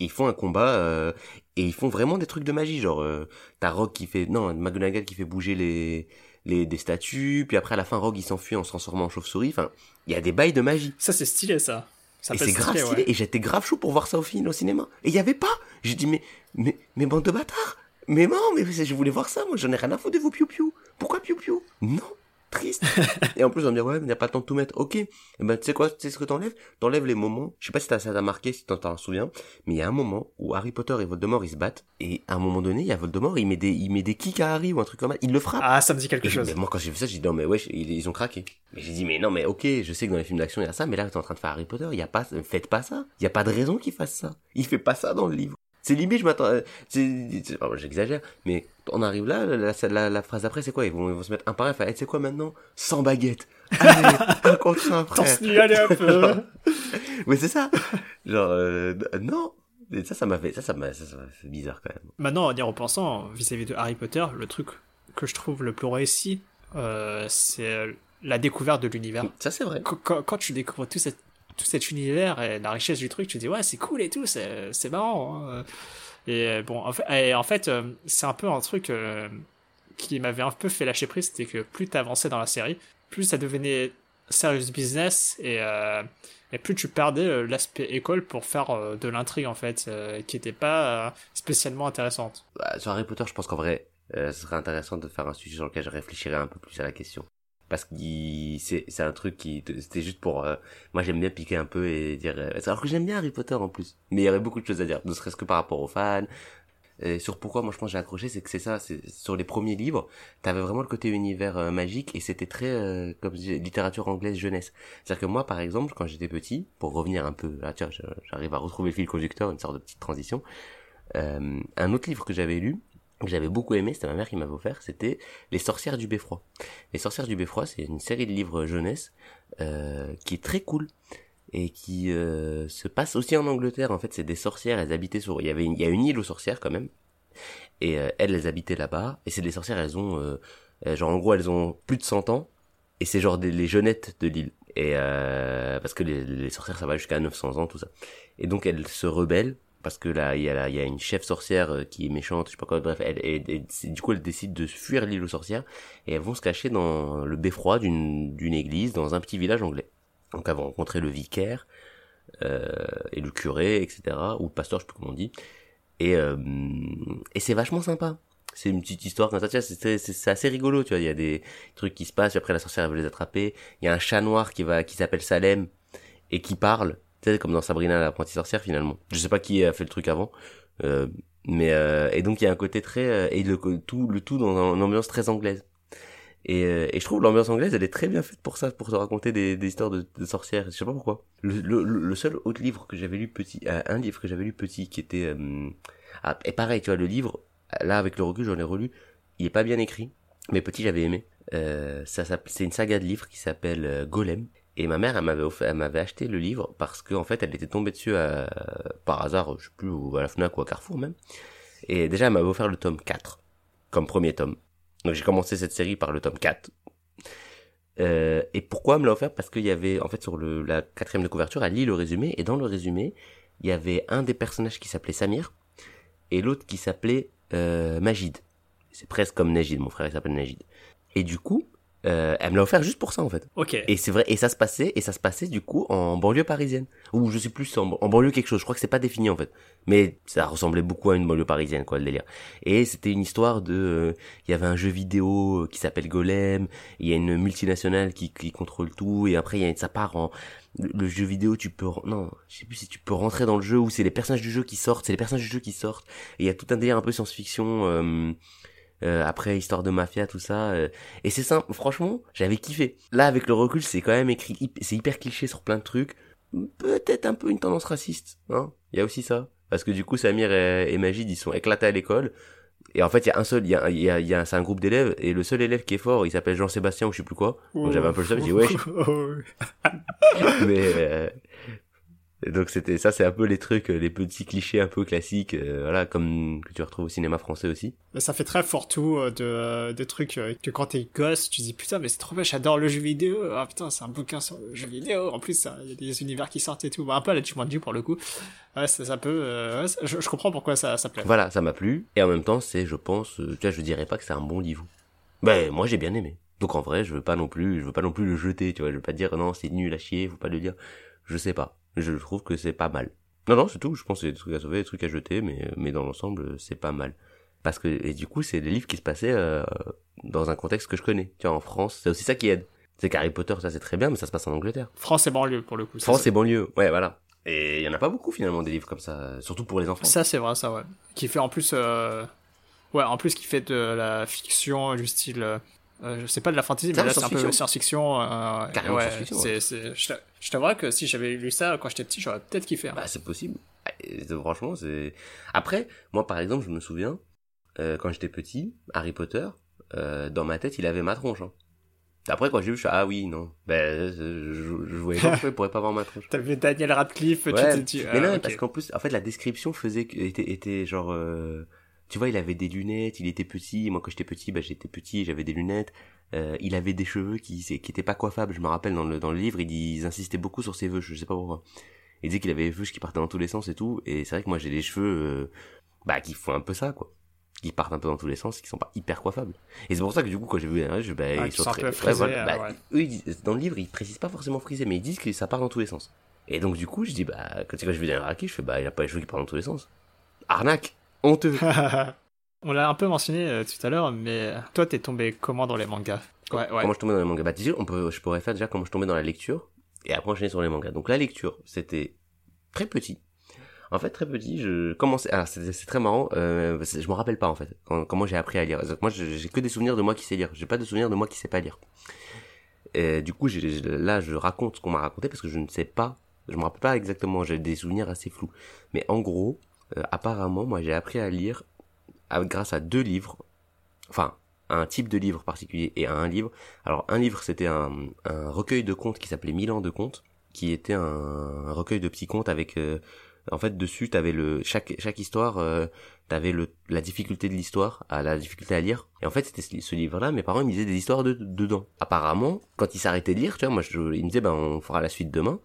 Ils font un combat euh, et ils font vraiment des trucs de magie, genre euh, t'as Rogue qui fait, non, McGonagall qui fait bouger les, les des statues, puis après à la fin Rogue il s'enfuit en se transformant en chauve-souris. Enfin, il y a des bails de magie. Ça, c'est stylé ça. Ça et c'est grave stylé, ouais. Et j'étais grave chaud pour voir ça au film, au cinéma. Et il y avait pas. J'ai dit, mais, mais, mais bande de bâtards. Mais non, mais je voulais voir ça. Moi, j'en ai rien à foutre de vos piou-piou. Pourquoi piou-piou? Non. Triste. <laughs> et en plus, on va me dire, ouais, mais il n'y a pas le temps de tout mettre. Ok. Eh ben, tu sais quoi, tu sais ce que t'enlèves? T'enlèves les moments. Je sais pas si t'as- ça t'a marqué, si t'en t'en souviens. Mais il y a un moment où Harry Potter et Voldemort, ils se battent. Et à un moment donné, il y a Voldemort, il met des, il met des kicks à Harry ou un truc comme ça. Il le frappe. Ah, ça me dit quelque Et chose. moi, quand j'ai vu ça, j'ai dit, non, mais wesh, ils, ils ont craqué. Mais j'ai dit, mais non, mais ok, je sais que dans les films d'action, il y a ça, mais là, t'es en train de faire Harry Potter, il y a pas, faites pas ça. Il y a pas de raison qu'il fasse ça. Il fait pas ça dans le livre. C'est limite, je m'attends, euh, c'est, c'est- j'exagère, mais on arrive là, la, la, la- la phrase après, c'est quoi? Ils vont, ils vont se mettre un par un, faire, Eh, tu sais quoi maintenant? Sans baguette. Allez, <laughs> un contre un, frère. Nu, allez hop. <laughs> Mais c'est ça. Genre, euh, non. Et ça, ça m'a fait, ça, ça m'a, ça, ça m'a fait bizarre quand même. Maintenant, en y repensant, vis-à-vis de Harry Potter, le truc que je trouve le plus réussi, euh, c'est la découverte de l'univers. Ça, c'est vrai. Quand, tu découvres tout, cet- tout cet univers et la richesse du truc, tu te dis ouais, c'est cool et tout, c'est c'est marrant. hein. Et euh, bon, en fait, euh, c'est un peu un truc euh, qui m'avait un peu fait lâcher prise, c'était que plus t'avançais dans la série, plus ça devenait serious business et, et plus tu perdais l'aspect école pour faire de l'intrigue en fait, qui était pas spécialement intéressante. Bah, sur Harry Potter, je pense qu'en vrai, ce serait intéressant de faire un sujet sur lequel je réfléchirais un peu plus à la question. Parce que c'est c'est un truc qui c'était juste pour euh, moi j'aime bien piquer un peu et dire euh, alors que j'aime bien Harry Potter en plus. Mais il y aurait beaucoup de choses à dire ne serait-ce que par rapport aux fans. Et sur pourquoi moi je pense j'ai accroché c'est que c'est ça c'est sur les premiers livres t'avais vraiment le côté univers euh, magique et c'était très euh, comme je dis, littérature anglaise jeunesse. C'est-à-dire que moi par exemple quand j'étais petit pour revenir un peu là tiens je- j'arrive à retrouver le fil conducteur une sorte de petite transition euh, un autre livre que j'avais lu que j'avais beaucoup aimé, c'était ma mère qui m'avait offert, c'était Les sorcières du beffroi. Les sorcières du beffroi, c'est une série de livres jeunesse euh, qui est très cool et qui euh, se passe aussi en Angleterre. En fait, c'est des sorcières, elles habitaient sur... Il y avait une, il y a une île aux sorcières quand même, et euh, elles, elles habitaient là-bas, et c'est des sorcières, elles ont... euh, genre en gros, elles ont plus de 100 ans, et c'est genre des, les jeunettes de l'île. Et euh, parce que les, les sorcières, ça va jusqu'à 900 ans, tout ça. Et donc, elles se rebellent parce que là il y a là, il y a une chef sorcière euh, qui est méchante je sais pas quoi bref elle, elle- du coup elle décide de fuir l'île aux sorcières et elles vont se cacher dans le beffroi d'une d'une église dans un petit village anglais. Donc elles vont rencontrer le vicaire euh, et le curé etc ou le pasteur je sais plus comment on dit et euh, et c'est vachement sympa. C'est une petite histoire tu c'est assez rigolo tu vois il y a des trucs qui se passent après la sorcière elle veut les attraper. Il y a un chat noir qui va qui s'appelle Salem et qui parle tu sais comme dans Sabrina l'apprentie sorcière finalement. Je sais pas qui a fait le truc avant euh, mais euh, et donc il y a un côté très euh, et le tout le tout dans un- une ambiance très anglaise. Et, euh, et je trouve l'ambiance anglaise elle est très bien faite pour ça pour se raconter des, des histoires de, sorcières. Je sais pas pourquoi. Le, le, le seul autre livre que j'avais lu petit euh, un livre que j'avais lu petit qui était ah, et pareil tu vois le livre là avec le recul j'en ai relu. Il est pas bien écrit mais petit j'avais aimé. Euh, ça s'appelle- c'est une saga de livres qui s'appelle Golem Et ma mère, elle m'avait elle m'avait acheté le livre parce qu'en fait, elle était tombée dessus à- par hasard, je sais plus, à la Fnac ou à Carrefour même. Et déjà, elle m'avait offert le tome 4 comme premier tome. Donc j'ai commencé cette série par le tome 4. Euh, et pourquoi elle me l'a offert? Parce qu'il y avait, en fait, sur le, la quatrième de couverture, elle lit le résumé, et dans le résumé, il y avait un des personnages qui s'appelait Samir, et l'autre qui s'appelait euh, Majid. C'est presque comme Najid, mon frère, il s'appelle Najid. Et du coup, euh, elle me l'a offert juste pour ça, en fait. Ok. Et c'est vrai, et ça se passait, et ça se passait du coup en banlieue parisienne. Ou je sais plus, en, en banlieue quelque chose, je crois que c'est pas défini en fait. Mais ça ressemblait beaucoup à une banlieue parisienne, quoi, le délire. Et c'était une histoire de, euh, il y avait un jeu vidéo qui s'appelle Golem, il y a une multinationale qui, qui contrôle tout, et après il y a, ça part en, le, le jeu vidéo, tu peux, non, je sais plus si tu peux rentrer dans le jeu ou c'est les personnages du jeu qui sortent, c'est les personnages du jeu qui sortent. Et il y a tout un délire un peu science-fiction, euh, euh, après histoire de mafia tout ça euh, et c'est simple franchement j'avais kiffé. Là avec le recul c'est quand même écrit c'est hyper cliché sur plein de trucs. Peut-être un peu une tendance raciste hein il y a aussi ça. Parce que du coup Samir et, et Majid ils sont éclatés à l'école. Et en fait il y a un seul il y a, il y a, y a c'est un groupe d'élèves et le seul élève qui est fort il s'appelle Jean-Sébastien ou je sais plus quoi. Donc j'avais un peu le seum j'ai dit ouais <laughs> mais euh, et donc c'était ça c'est un peu les trucs euh, les petits clichés un peu classiques euh, voilà comme que tu retrouves au cinéma français aussi ça fait très fort tout euh, de, euh, de trucs euh, que quand t'es gosse, tu dis putain, mais c'est trop bien, j'adore le jeu vidéo. Ah putain, c'est un bouquin sur le jeu vidéo. En plus, il y a des univers qui sortent et tout. Bah, un peu à la Jumanji pour le coup. Ouais, ça, ça peut. euh, ouais, ça- je, je comprends pourquoi ça, ça plaît. Voilà, ça m'a plu. Et en même temps, c'est, je pense, euh, tu vois, je dirais pas que c'est un bon livre. Ben, moi, j'ai bien aimé. Donc, en vrai, je veux pas non plus, je veux pas non plus le jeter, tu vois. Je veux pas dire, non, c'est nul à chier, faut pas le lire. Je sais pas. Je trouve que c'est pas mal. Non, non, c'est tout. Je pense que c'est des trucs à sauver, des trucs à jeter, mais, mais dans l'ensemble, c'est pas mal. Parce que, et du coup, c'est des livres qui se passaient, euh, dans un contexte que je connais. Tu vois, en France, c'est aussi ça qui aide. C'est qu'Harry Potter, ça c'est très bien, mais ça se passe en Angleterre. France et banlieue pour le coup. France et banlieue. Ouais, voilà. Et il y en a pas beaucoup, finalement, des livres comme ça. Surtout pour les enfants. Ça, c'est vrai, ça, ouais. Qui fait en plus. euh, Ouais, en plus, qui fait de la fiction du style. Euh, je sais pas de la fantasy, mais là c'est un peu science-fiction. science-fiction. Euh, Carrément ouais, science-fiction, c'est, c'est... Je t'a- je t'avouerais que si j'avais lu ça quand j'étais petit, j'aurais peut-être kiffé. hein. Bah, c'est possible. Franchement, c'est. Après, moi, par exemple, je me souviens, euh, quand j'étais petit, Harry Potter, euh, dans ma tête, il avait ma tronche. Hein. Après, quand j'ai vu, je suis ah oui, non. Ben, je, je, je voyais pas il pourrait pas avoir ma tronche. <laughs> T'avais Daniel Radcliffe, tu Ouais, t'es dit. mais ah, non, ok. parce qu'en plus, en fait, la description faisait était, était genre, euh, tu vois, il avait des lunettes, il était petit. Moi, quand j'étais petit, bah, j'étais petit, j'avais des lunettes. Euh, il avait des cheveux qui, qui étaient pas coiffables. Je me rappelle dans le dans le livre, ils, ils insistaient beaucoup sur ses vœux. Je sais pas pourquoi. Il disait qu'il avait les cheveux qui partaient dans tous les sens et tout. Et c'est vrai que moi, j'ai des cheveux, euh, bah, qui font un peu ça, quoi. Qui partent un peu dans tous les sens, qui sont pas hyper coiffables. Et c'est pour ça que du coup, quand j'ai vu les je, bah, Ah, ils sont très, ouais, frisés, voilà, euh, bah, ouais. eux, dans le livre, ils précisent pas forcément frisé, mais ils disent que ça part dans tous les sens. Et donc, du coup, je dis, bah, quand, quand je vais dans Raki, je fais, bah, il a pas les cheveux qui partent dans tous les sens. Arnaque! Honteux! <laughs> On l'a un peu mentionné euh, tout à l'heure, mais toi, t'es tombé comment dans les mangas? Ouais, ouais. Comment je tombais dans les mangas? Bah, déjà, on peut, je pourrais faire déjà comment je tombais dans la lecture, et après enchaîner sur les mangas. Donc, la lecture, c'était très petit. En fait, très petit, je commençais, alors, c'est très marrant, euh, je me rappelle pas, en fait, quand- comment j'ai appris à lire. Moi, j'ai que des souvenirs de moi qui sais lire. J'ai pas de souvenirs de moi qui sais pas lire. Et du coup, là, je raconte ce qu'on m'a raconté parce que je ne sais pas, je me rappelle pas exactement, j'ai des souvenirs assez flous. Mais en gros, euh, apparemment, moi, j'ai appris à lire grâce à deux livres, enfin, à un type de livre particulier et à un livre. Alors, un livre, c'était un, un recueil de contes qui s'appelait Mille ans de contes, qui était un, recueil de petits contes avec, euh, en fait, dessus, t'avais le, chaque, chaque histoire, euh, t'avais le, la difficulté de l'histoire, à la difficulté à lire. Et en fait, c'était ce, ce livre-là, mes parents, ils me disaient des histoires de, dedans. Apparemment, quand ils s'arrêtaient de lire, tu vois, moi, je, ils me disaient, ben, on fera la suite demain.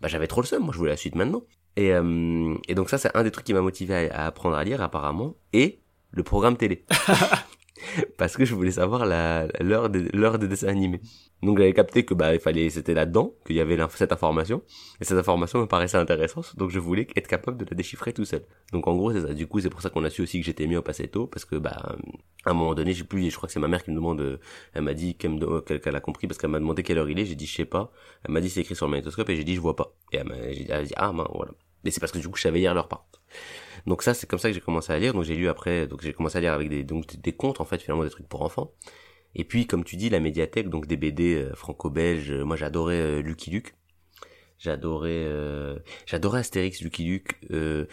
Bah, j'avais trop le seum, moi, je voulais la suite maintenant. Et, euh, et donc ça, c'est un des trucs qui m'a motivé à, à apprendre à lire, apparemment. Et le programme télé. <laughs> Parce que je voulais savoir l'heure des, l'heure des dessins animés. Donc j'avais capté que bah il fallait c'était là-dedans qu'il y avait cette information et cette information me paraissait intéressante donc je voulais être capable de la déchiffrer tout seul. Donc en gros c'est ça. Du coup c'est pour ça qu'on a su aussi que j'étais mieux au passé tôt parce que bah à un moment donné j'ai plus je crois que c'est ma mère qui me demande euh, elle m'a dit qu'elle a compris parce qu'elle m'a demandé quelle heure il est j'ai dit je sais pas elle m'a dit c'est écrit sur le magnétoscope et j'ai dit je vois pas et elle m'a dit ah ben voilà mais c'est parce que du coup je savais lire leur part. Donc ça c'est comme ça que j'ai commencé à lire donc j'ai lu après donc j'ai commencé à lire avec des donc des, contes en fait finalement des trucs pour enfants. Et puis, comme tu dis, la médiathèque, donc des BD euh, franco-belges. euh, Moi, j'adorais euh, Lucky Luke. J'adorais, euh, j'adorais Astérix, Lucky Luke. Euh,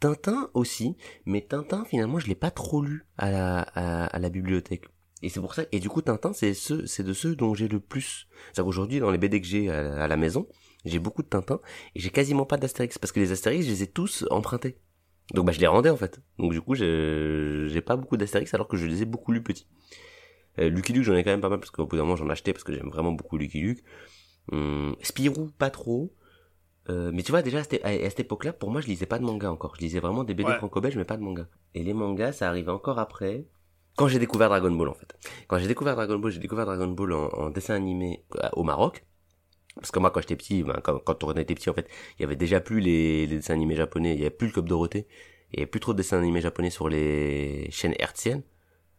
Tintin aussi, mais Tintin, finalement, je l'ai pas trop lu à la, à, la bibliothèque. Et c'est pour ça, et du coup, Tintin, c'est ceux, c'est de ceux dont j'ai le plus. C'est-à-dire qu'aujourd'hui, dans les BD que j'ai à la maison, j'ai beaucoup de Tintin, et j'ai quasiment pas d'Astérix, parce que les Astérix, je les ai tous empruntés. Donc bah je les rendais en fait. Donc du coup j'ai pas beaucoup d'Astérix alors que je les ai beaucoup lus petits. Euh, Lucky Luke j'en ai quand même pas mal parce qu'au bout d'un moment j'en achetais parce que j'aime vraiment beaucoup Lucky Luke. Hum, Spirou pas trop. Euh, mais tu vois déjà à cette, à- à cette époque-là pour moi je lisais pas de manga encore. Je lisais vraiment des BD Ouais. franco-belges mais pas de manga. Et les mangas ça arrivait encore après. Quand j'ai découvert Dragon Ball en fait. Quand j'ai découvert Dragon Ball, j'ai découvert Dragon Ball en, en dessin animé euh, au Maroc. Parce que moi quand j'étais petit, ben, quand, quand on était petit en fait, il y avait déjà plus les, les dessins animés japonais, il y avait plus le Club Dorothée, il y avait plus trop de dessins animés japonais sur les chaînes hertziennes,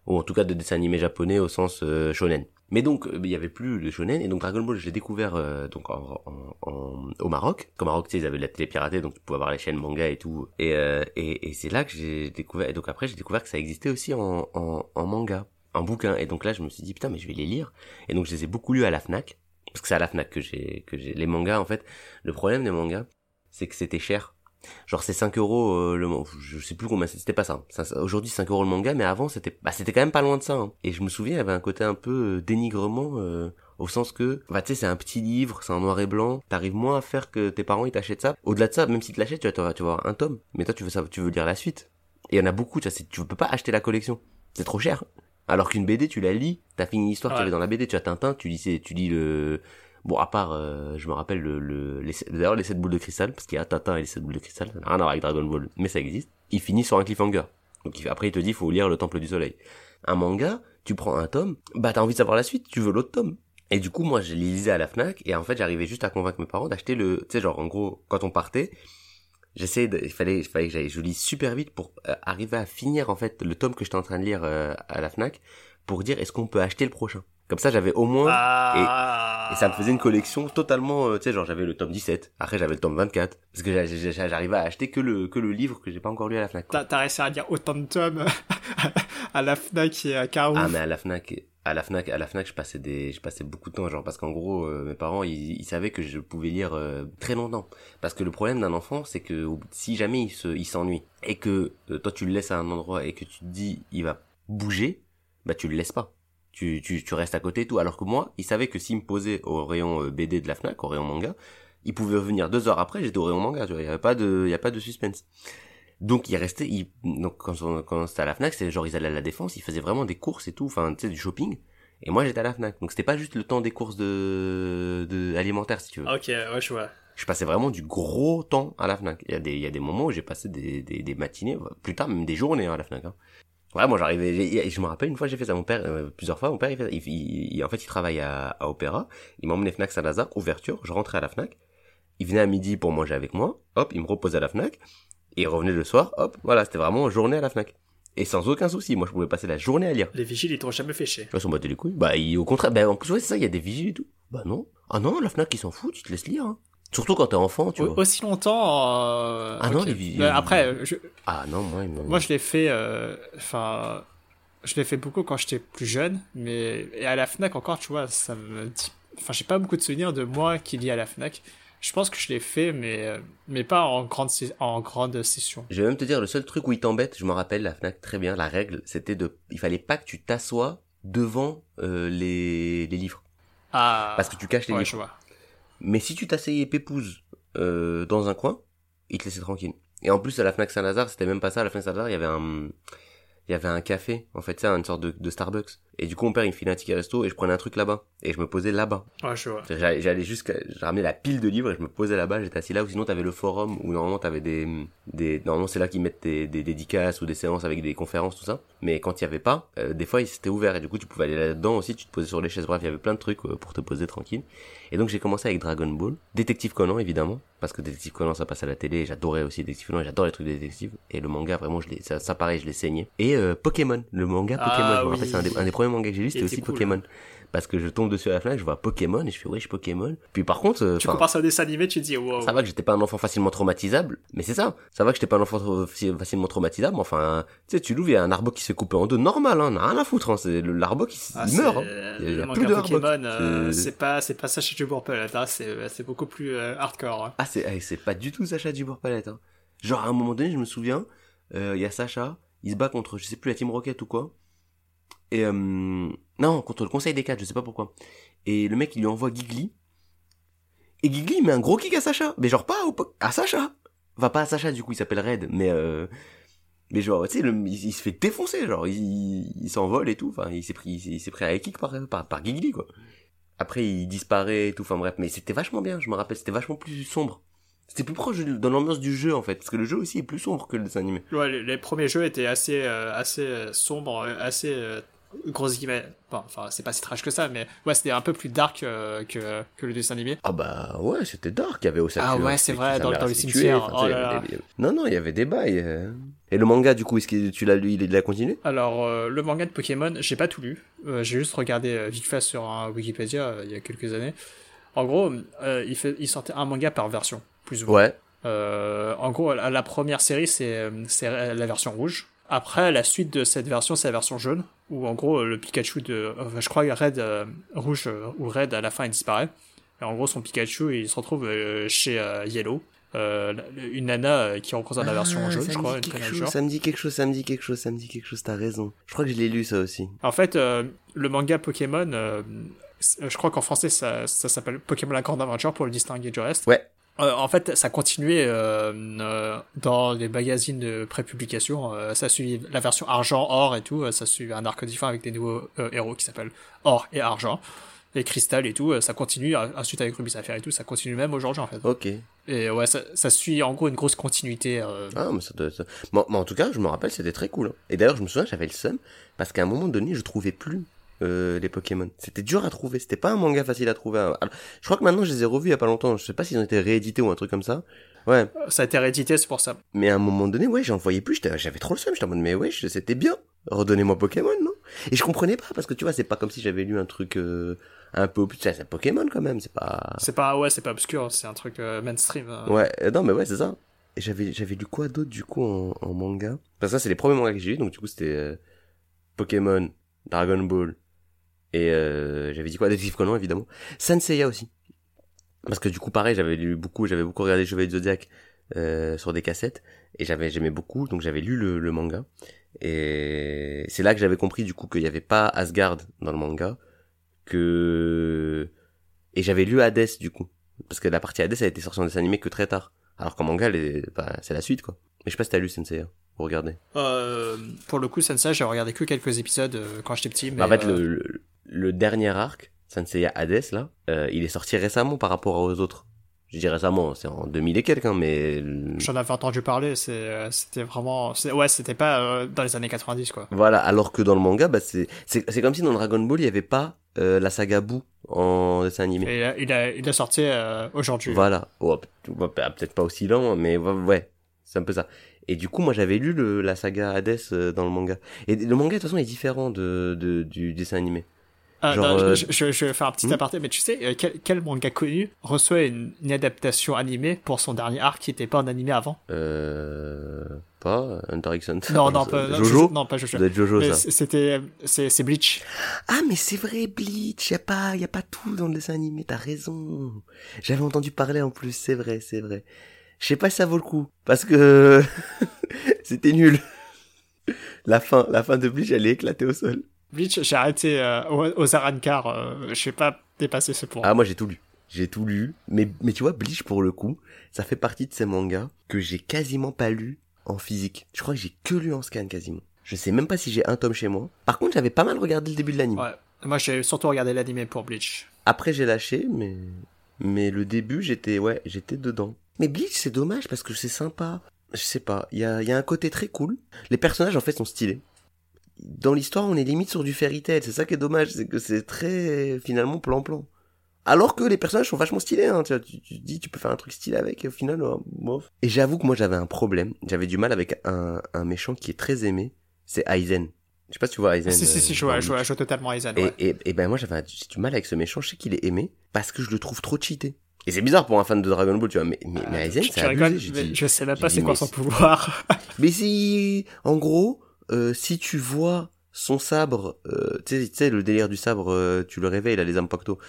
ou en tout cas de dessins animés japonais au sens euh, shonen. Mais donc euh, il y avait plus le shonen et donc Dragon Ball je l'ai découvert euh, donc en- en- au Maroc. Au Maroc tu sais ils avaient de la télé piratée donc tu pouvais avoir les chaînes manga et tout. Et euh, et, et c'est là que j'ai découvert et donc après j'ai découvert que ça existait aussi en, en en manga, en bouquin. Et donc là je me suis dit putain mais je vais les lire. Et donc je les ai beaucoup lus à la Fnac parce que c'est à la Fnac que j'ai que j'ai les mangas en fait. Le problème des mangas c'est que c'était cher. Genre c'est 5 euros euh, le je sais plus combien c'était pas ça. Ça- Aujourd'hui 5 euros le manga mais avant c'était bah c'était quand même pas loin de ça. hein. Et je me souviens il y avait un côté un peu euh, dénigrement euh, au sens que bah tu sais c'est un petit livre, c'est en noir et blanc, t'arrives moins à faire que tes parents ils t'achètent ça. Au-delà de ça même l'achètent tu vas tu vas vas avoir un tome mais toi tu veux ça tu veux lire la suite. Et il y en a beaucoup tu vois tu peux pas acheter la collection. C'est trop cher. Alors qu'une BD tu la lis, t'as fini l'histoire qu'il y Ouais. avait dans la BD, tu as Tintin, tu lis tu lis le Bon, à part, euh, je me rappelle le, le les, d'ailleurs les 7 boules de cristal, parce qu'il y a Tintin et les 7 boules de cristal, ça n'a rien à voir avec Dragon Ball, mais ça existe. Il finit sur un cliffhanger. Donc après il te dit, faut lire le Temple du Soleil. Un manga, tu prends un tome, bah t'as envie de savoir la suite, tu veux l'autre tome. Et du coup, moi, je les lisais à la Fnac, et en fait, j'arrivais juste à convaincre mes parents d'acheter le, tu sais, genre, en gros, quand on partait, j'essayais de, il fallait, il fallait que j'aille, je lis super vite pour euh, arriver à finir, en fait, le tome que j'étais en train de lire euh, à la Fnac, pour dire, est-ce qu'on peut acheter le prochain? Comme ça, j'avais au moins, Ah. et ça me faisait une collection totalement, euh, tu sais, genre j'avais le tome 17, après j'avais le tome 24, parce que j'a- j'a- j'a- j'arrivais à acheter que le que le livre que j'ai pas encore lu à la Fnac. T'as t'as réussi à dire autant de tomes <laughs> à la Fnac et à Carrefour. Ah mais à la Fnac, à la Fnac, à la Fnac, je passais des, je passais beaucoup de temps, genre parce qu'en gros, euh, mes parents, ils, ils savaient que je pouvais lire euh, très longtemps. Parce que le problème d'un enfant, c'est que si jamais il se, il s'ennuie et que euh, toi tu le laisses à un endroit et que tu te dis il va bouger, bah tu le laisses pas. Tu, tu, tu restes à côté et tout. Alors que moi, il savait que s'il me posait au rayon euh, BD de la Fnac, au rayon manga, il pouvait revenir deux heures après, j'étais au rayon manga, tu vois, il y avait pas de, il y a pas de suspense. Donc il restait, il, donc quand, on- quand c'était à la Fnac, c'est genre ils allaient à la défense, ils faisaient vraiment des courses et tout, enfin tu sais du shopping. Et moi j'étais à la Fnac, donc c'était pas juste le temps des courses de, de alimentaires si tu veux. Ok, ouais, je vois. Je passais vraiment du gros temps à la Fnac. Il y a des, il y a des moments où j'ai passé des, des, des matinées, plus tard même des journées hein, à la Fnac. Hein. Ouais, moi j'arrivais, je me rappelle une fois j'ai fait ça, mon père, euh, plusieurs fois, mon père il, fait, il, il- il- en fait il travaille à, à Opéra, il m'emmenait Fnac Saint-Lazare, ouverture, je rentrais à la Fnac, il venait à midi pour manger avec moi, hop, il me reposait à la Fnac, et revenait le soir, hop, voilà, c'était vraiment journée à la Fnac. Et sans aucun souci, moi je pouvais passer la journée à lire. Les vigiles, ils t'ont jamais fait chier. Là, s'en battait les couilles. Bah, au contraire, bah, en plus, ouais, c'est ça, il y a des vigiles et tout. Bah, non. Ah non, la Fnac, ils s'en foutent, ils te laissent lire, hein. Surtout quand t'es enfant, tu vois. Aussi longtemps. euh, Ah non, les vigiles- Euh, Après, je- Ah non, moi, ils moi je l'ai fait. euh, Enfin, je l'ai fait beaucoup quand j'étais plus jeune, mais et à la Fnac encore, tu vois, ça me dit. Enfin, j'ai pas beaucoup de souvenirs de moi qui lis à la Fnac. Je pense que je l'ai fait, mais mais pas en grande en grande session. Je vais même te dire, le seul truc où ils t'embêtent, je me rappelle, la Fnac, très bien, la règle, c'était de, il fallait pas que tu t'assoies devant, euh, les, les livres. Ah. Parce que tu caches les ouais, livres. je vois. Mais si tu t'asseyais pépouze, euh, dans un coin, ils te laissaient tranquille. Et en plus, à la Fnac Saint-Lazare, c'était même pas ça, à la Fnac Saint-Lazare, il y avait un, il y avait un café, en fait, ça, une sorte de, de Starbucks. Et du coup, mon père, il me filait un ticket resto et je prenais un truc là-bas. Et je me posais là-bas. Ouais, je vois. J'allais jusqu'à, je ramenais la pile de livres et je me posais là-bas, j'étais assis là, ou sinon t'avais le forum, où normalement t'avais des, des, normalement c'est là qu'ils mettent des, des dédicaces ou des séances avec des conférences, tout ça. Mais quand il y avait pas, euh, des fois ils s'étaient ouverts et du coup tu pouvais aller là-dedans aussi, tu te posais sur les chaises, bref, il y avait plein de trucs euh, pour te poser tranquille. Et donc j'ai commencé avec Dragon Ball, Détective Conan évidemment, parce que Détective Conan ça passe à la télé, et j'adorais aussi Détective Conan, j'adore les trucs de détective, et le manga vraiment je ça, ça pareil je l'ai saigné. Et euh, Pokémon, le manga Ah Pokémon, je me rappelle oui. c'est un des, un des premiers mangas que j'ai lu, c'était était aussi cool. Pokémon. Parce que je tombe dessus à la Fnac, je vois Pokémon et je fais ouais je Pokémon. Puis par contre, euh, Tu compares ça au dessin animé, tu te dis wow. ça va que j'étais pas un enfant facilement traumatisable, mais c'est ça. Ça va que j'étais pas un enfant facilement traumatisable, mais enfin, tu sais, tu l'ouvres, il y a un arbre qui se fait couper en deux, normal, hein, n'a rien à foutre, hein, c'est l'arbre qui Ah, meurt, hein. euh, Il y a- il y a le plus manga de Pokémon, euh, C'est- pas, c'est pas Sacha Dubourg Palette, hein, c'est, c'est beaucoup plus euh, hardcore. hein. Ah, c'est, eh, c'est pas du tout Sacha Dubourg Palette, hein. Genre, à un moment donné, je me souviens, euh, il y a Sacha, il se bat contre, je sais plus, la Team Rocket ou quoi. Et, euh, non, contre le conseil des quatre, je sais pas pourquoi. Et le mec, il lui envoie Gigli. Et Gigli, met un gros kick à Sacha. Mais genre pas à Sacha. Enfin, pas à Sacha, du coup, il s'appelle Red. Mais, euh, mais genre, tu sais, il, se fait défoncer, genre, il, il s'envole et tout. Enfin, il s'est pris, il s'est- pris un kick par, par, par Gigli, quoi. Après, il disparaît et tout. Enfin, bref. Mais c'était vachement bien, je me rappelle. C'était vachement plus sombre. C'était plus proche dans l'ambiance du jeu, en fait. Parce que le jeu aussi est plus sombre que le dessin animé. Les, premiers jeux étaient assez, euh, assez sombres, assez grosses guillemets. Bon, enfin, c'est pas si trash que ça, mais ouais, c'était un peu plus dark euh, que, que le dessin animé. Ah bah ouais, c'était dark, il y avait aussi Ah ouais, c'est vrai, dans- dans le cimetière, oh là là. Non non, il y avait des bails. euh. Et le manga du coup, est-ce que tu l'as lu, il l'a continué Alors, euh, le manga de Pokémon, j'ai pas tout lu. Euh, j'ai juste regardé vite fait sur un Wikipédia il y a quelques années. En gros, il, fait, il sortait un manga par version, plus ou moins. Ouais. En gros, la, la première série, c'est la version rouge. Après, la suite de cette version, c'est la version jaune, où en gros, le Pikachu de... enfin, je crois Red, euh, rouge euh, ou Red, à la fin, il disparaît. Et en gros, son Pikachu, il se retrouve euh, chez euh, Yellow. Euh, une nana euh, qui représente la version Ah, jaune, je crois, une chose, ça me dit quelque chose, ça me dit quelque chose, ça me dit quelque chose, t'as raison. Je crois que je l'ai lu ça aussi. En fait, euh, le manga Pokémon, euh, je crois qu'en français, ça, ça s'appelle Pokémon La Grande Aventure pour le distinguer du reste. Ouais. Euh, en fait, ça continuait euh, euh, dans les magazines de prépublication. Euh, ça suit la version argent, or et tout. ça suit un arc différent avec des nouveaux héros qui s'appellent or et argent. Et cristal et tout. ça continue. Ensuite, avec Ruby Sapphire et tout, ça continue même aujourd'hui en fait. Ok. Et ouais, ça, ça suit en gros une grosse continuité. Ah mais ça doit être... Bon, mais en tout cas, je me rappelle, c'était très cool. hein. Et d'ailleurs, je me souviens, j'avais le seum parce qu'à un moment donné, je trouvais plus euh, les Pokémon. C'était dur à trouver. C'était pas un manga facile à trouver. Alors, je crois que maintenant, je les ai revus il y a pas longtemps. Je sais pas s'ils ont été réédités ou un truc comme ça. Ouais. Ça a été réédité, c'est pour ça. Mais à un moment donné, ouais, j'en voyais plus, j'avais trop le seum, j'étais en mode, mais ouais, c'était bien. Redonnez-moi Pokémon, non? Et je comprenais pas, parce que tu vois, c'est pas comme si j'avais lu un truc, euh, un peu, sais, c'est Pokémon quand même, c'est pas... C'est pas ouais, c'est pas obscur, c'est un truc euh, mainstream. euh. Ouais, euh, non, mais ouais, c'est ça. Et j'avais, j'avais lu quoi d'autre, du coup, en, en manga? Parce que ça, c'est les premiers mangas que j'ai lu, donc du coup, c'était, euh, Pokémon, Dragon Ball, et euh, j'avais dit quoi? Détective Conan, évidemment. Senseiya aussi. Parce que du coup, pareil, j'avais lu beaucoup, j'avais beaucoup regardé Chevalier du Zodiac, euh, sur des cassettes, et j'avais, j'aimais beaucoup, donc j'avais lu le, le manga. Et c'est là que j'avais compris, du coup, qu'il n'y avait pas Asgard dans le manga, que, et j'avais lu Hades, du coup. Parce que la partie Hades, elle a été sortie en dessin animé que très tard. Alors qu'en manga, bah, c'est la suite, quoi. Mais je sais pas si t'as lu Senseiya. Vous regardez. Euh, pour le coup, Sensei, j'ai regardé que quelques épisodes euh, quand j'étais petit. Mais, Bah, en fait, euh, le, le, le dernier arc, Senseiya Hades, là, euh, il est sorti récemment par rapport aux autres. Je dis récemment, c'est en 2000 et quelques, hein, mais... J'en avais entendu parler, euh, c'était vraiment, ouais, c'était pas euh, dans les années 90 quoi. Voilà, alors que dans le manga, bah, c'est, comme si dans Dragon Ball, il y avait pas euh, la saga Boo en dessin animé. Et il a, il a sorti aujourd'hui. Voilà. Oh, p- peut-être pas aussi lent, mais ouais, c'est un peu ça. Et du coup, moi, j'avais lu le, la saga Hades dans le manga. Et le manga, de toute façon, est différent de, de, du dessin animé. Ah, genre, non, euh, je, je- je vais faire un petit hmm? aparté, mais tu sais, euh, quel, quel manga connu reçoit une, une adaptation animée pour son dernier arc qui était pas en animé avant? Euh... Pas Hunter x Hunter. Non, non, pas Jojo Non, pas Jojo. Jojo, Mais ça. c- C'était, c'est, c'est Bleach. Ah, mais c'est vrai, Bleach, y a pas, y a pas tout dans le dessin animé, t'as raison. J'avais entendu parler en plus, c'est vrai, c'est vrai. Je sais pas si ça vaut le coup, parce que <laughs> c'était nul. La fin, la fin de Bleach, elle est éclatée au sol. Bleach, j'ai arrêté euh, aux, Arankar, euh, je sais pas dépasser ce point. Ah, moi j'ai tout lu. J'ai tout lu. Mais, mais tu vois, Bleach, pour le coup, ça fait partie de ces mangas que j'ai quasiment pas lu en physique. Je crois que j'ai que lu en scan quasiment. Je sais même pas si j'ai un tome chez moi. Par contre, j'avais pas mal regardé le début de l'anime. Ouais. Moi, j'ai surtout regardé l'animé pour Bleach. Après, j'ai lâché, mais, mais le début, j'étais, ouais, j'étais dedans. Mais Bleach, c'est dommage parce que c'est sympa. Je sais pas, il y a, il y a un côté très cool. Les personnages, en fait, sont stylés. Dans l'histoire, on est limite sur du fairy tale. C'est ça qui est dommage, c'est que c'est très, finalement, plan-plan. Alors que les personnages sont vachement stylés, hein. Tu, vois, tu, tu dis, tu peux faire un truc stylé avec, et au final, oh, bof. Et j'avoue que moi, j'avais un problème. J'avais du mal avec un, un méchant qui est très aimé. C'est Aizen. Je sais pas si tu vois Aizen. si, si, si, je vois, je vois, je vois totalement Aizen, Et, ouais. et, et ben moi j'avais du mal avec ce méchant, je sais qu'il est aimé parce que je le trouve trop cheaté. Et c'est bizarre pour un fan de Dragon Ball, tu vois, mais, mais, mais Aizen c'est abusé, j'ai mais dit. je sais même pas c'est quoi son pouvoir. <laughs> Mais si, en gros, euh, si tu vois son sabre, euh, tu sais, le délire du sabre, euh, tu le réveilles, il a les âmes pacto.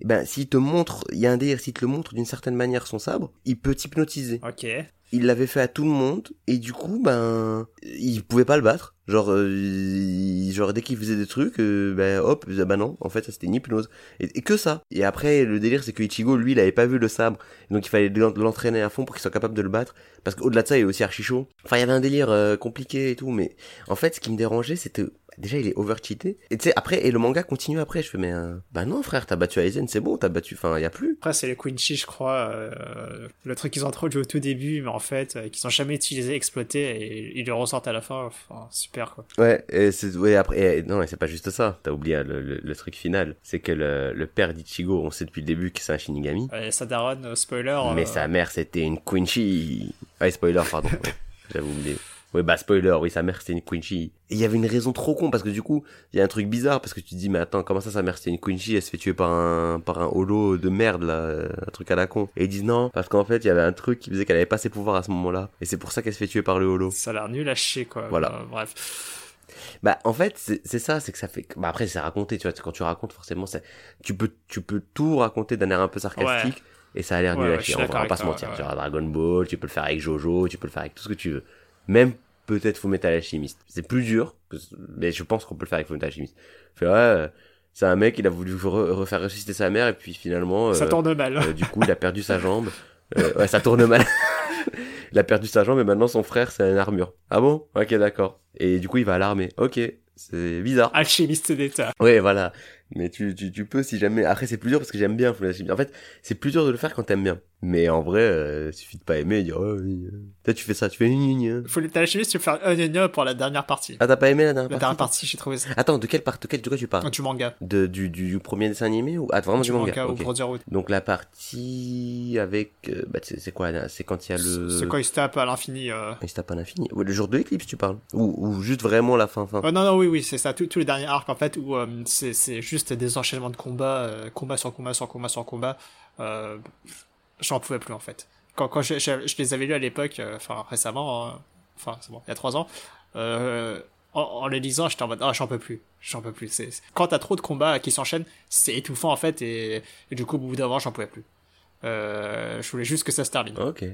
Eh ben s'il te montre, il y a un délire, s'il te le montre d'une certaine manière son sabre, il peut t'hypnotiser. Ok. Il l'avait fait à tout le monde et du coup ben il pouvait pas le battre. Genre euh, il- genre dès qu'il faisait des trucs, euh, ben hop, faisait, bah non, en fait ça c'était une hypnose et, et que ça. Et après le délire c'est que Ichigo lui il avait pas vu le sabre, donc il fallait l'en- l'entraîner à fond pour qu'il soit capable de le battre parce qu'au-delà de ça il est aussi archi chaud. Enfin il y avait un délire euh, compliqué et tout, mais en fait ce qui me dérangeait c'était déjà il est over cheaté et tu sais après et le manga continue après je fais mais euh, bah non frère t'as battu Aizen c'est bon t'as battu enfin y a plus Après, c'est les Quincy, je crois, euh, le truc qu'ils ont introduit au tout début, mais en fait, euh, qu'ils ont jamais utilisé, exploité, et ils le ressortent à la fin. Enfin, super, quoi. Ouais, et c'est ouais après et- non, et c'est pas juste ça. T'as oublié le, le, le truc final, c'est que le, le père d'Ichigo, on sait depuis le début que c'est un Shinigami, Et Sadaron, euh, spoiler. mais sa mère c'était une Quincy. Ouais, spoiler, pardon. <laughs> ouais, J'avais oublié. Ouais, bah spoiler, oui, sa mère c'était une Quincy. Et il y avait une raison trop con parce que du coup, il y a un truc bizarre parce que tu te dis mais attends, comment ça sa mère c'était une Quincy, elle se fait tuer par un par un holo de merde là, un truc à la con. Et ils disent non parce qu'en fait, il y avait un truc qui faisait qu'elle avait pas ses pouvoirs à ce moment-là et c'est pour ça qu'elle se fait tuer par le holo. Ça a l'air nul à chier, quoi. Voilà. Euh, bref. Bah en fait c'est ça, c'est que ça fait. Bah après c'est raconté, tu vois. Quand tu racontes forcément, tu peux tu peux tout raconter d'un air un peu sarcastique et ça a l'air Ouais, nul ouais, à chier. On va pas se mentir. ouais. Genre Dragon Ball, tu peux le faire avec Jojo, tu peux le faire avec tout ce que tu veux. Même peut-être Fullmetal Alchemist. C'est plus dur, mais je pense qu'on peut le faire avec Fullmetal Alchemist. Fait ouais, euh, c'est un mec, il a voulu re- refaire ressusciter sa mère et puis finalement. Ça euh, tourne mal. euh, du coup, il a perdu sa jambe. Euh, ouais, ça tourne mal. <laughs> il a perdu sa jambe et maintenant son frère, c'est une armure. Ah bon? Ok, d'accord. Et du coup, il va à l'armée. Ok, c'est bizarre. Alchimiste d'État. Ouais, voilà. Mais tu, tu, tu peux si jamais. Après, c'est plus dur parce que j'aime bien Full Alchemist. En fait, c'est plus dur de le faire quand t'aimes bien. Mais en vrai, euh, suffit de pas aimer et dire, oh oui. euh. Toi, tu fais ça, tu fais une ligne. Faut les alchimiste, tu peux faire un gna pour la dernière partie. Ah, t'as pas aimé la dernière la partie dernière partie, j'ai trouvé ça. Attends, de quelle part, de quel, de quoi tu parles Du manga. de, du, premier dessin animé ou ah vraiment du, Du manga, au ok. Brotherhood. Donc la partie avec, euh, bah c'est quoi C'est quand il y a le. C'est quand il se tape à l'infini. Il se tape à l'infini. Ouais, le jour de l'éclipse, tu parles ou, ou juste vraiment la fin fin. Oh, non, non, oui, oui, c'est ça. Tous les derniers arcs, en fait, où c'est juste des enchaînements de combats, combat sur combat sur combat sur combat. Euh, J'en pouvais plus, en fait. Quand, quand je, je, je les avais lus à l'époque, euh, enfin récemment, hein, enfin c'est bon, il y a trois ans, euh, en, en les lisant, j'étais en mode, ah, j'en peux plus, j'en peux plus. C'est, Quand t'as trop de combats qui s'enchaînent, c'est étouffant, en fait, et, et du coup, au bout d'un moment, j'en pouvais plus. Euh, je voulais juste que ça se termine. Ok.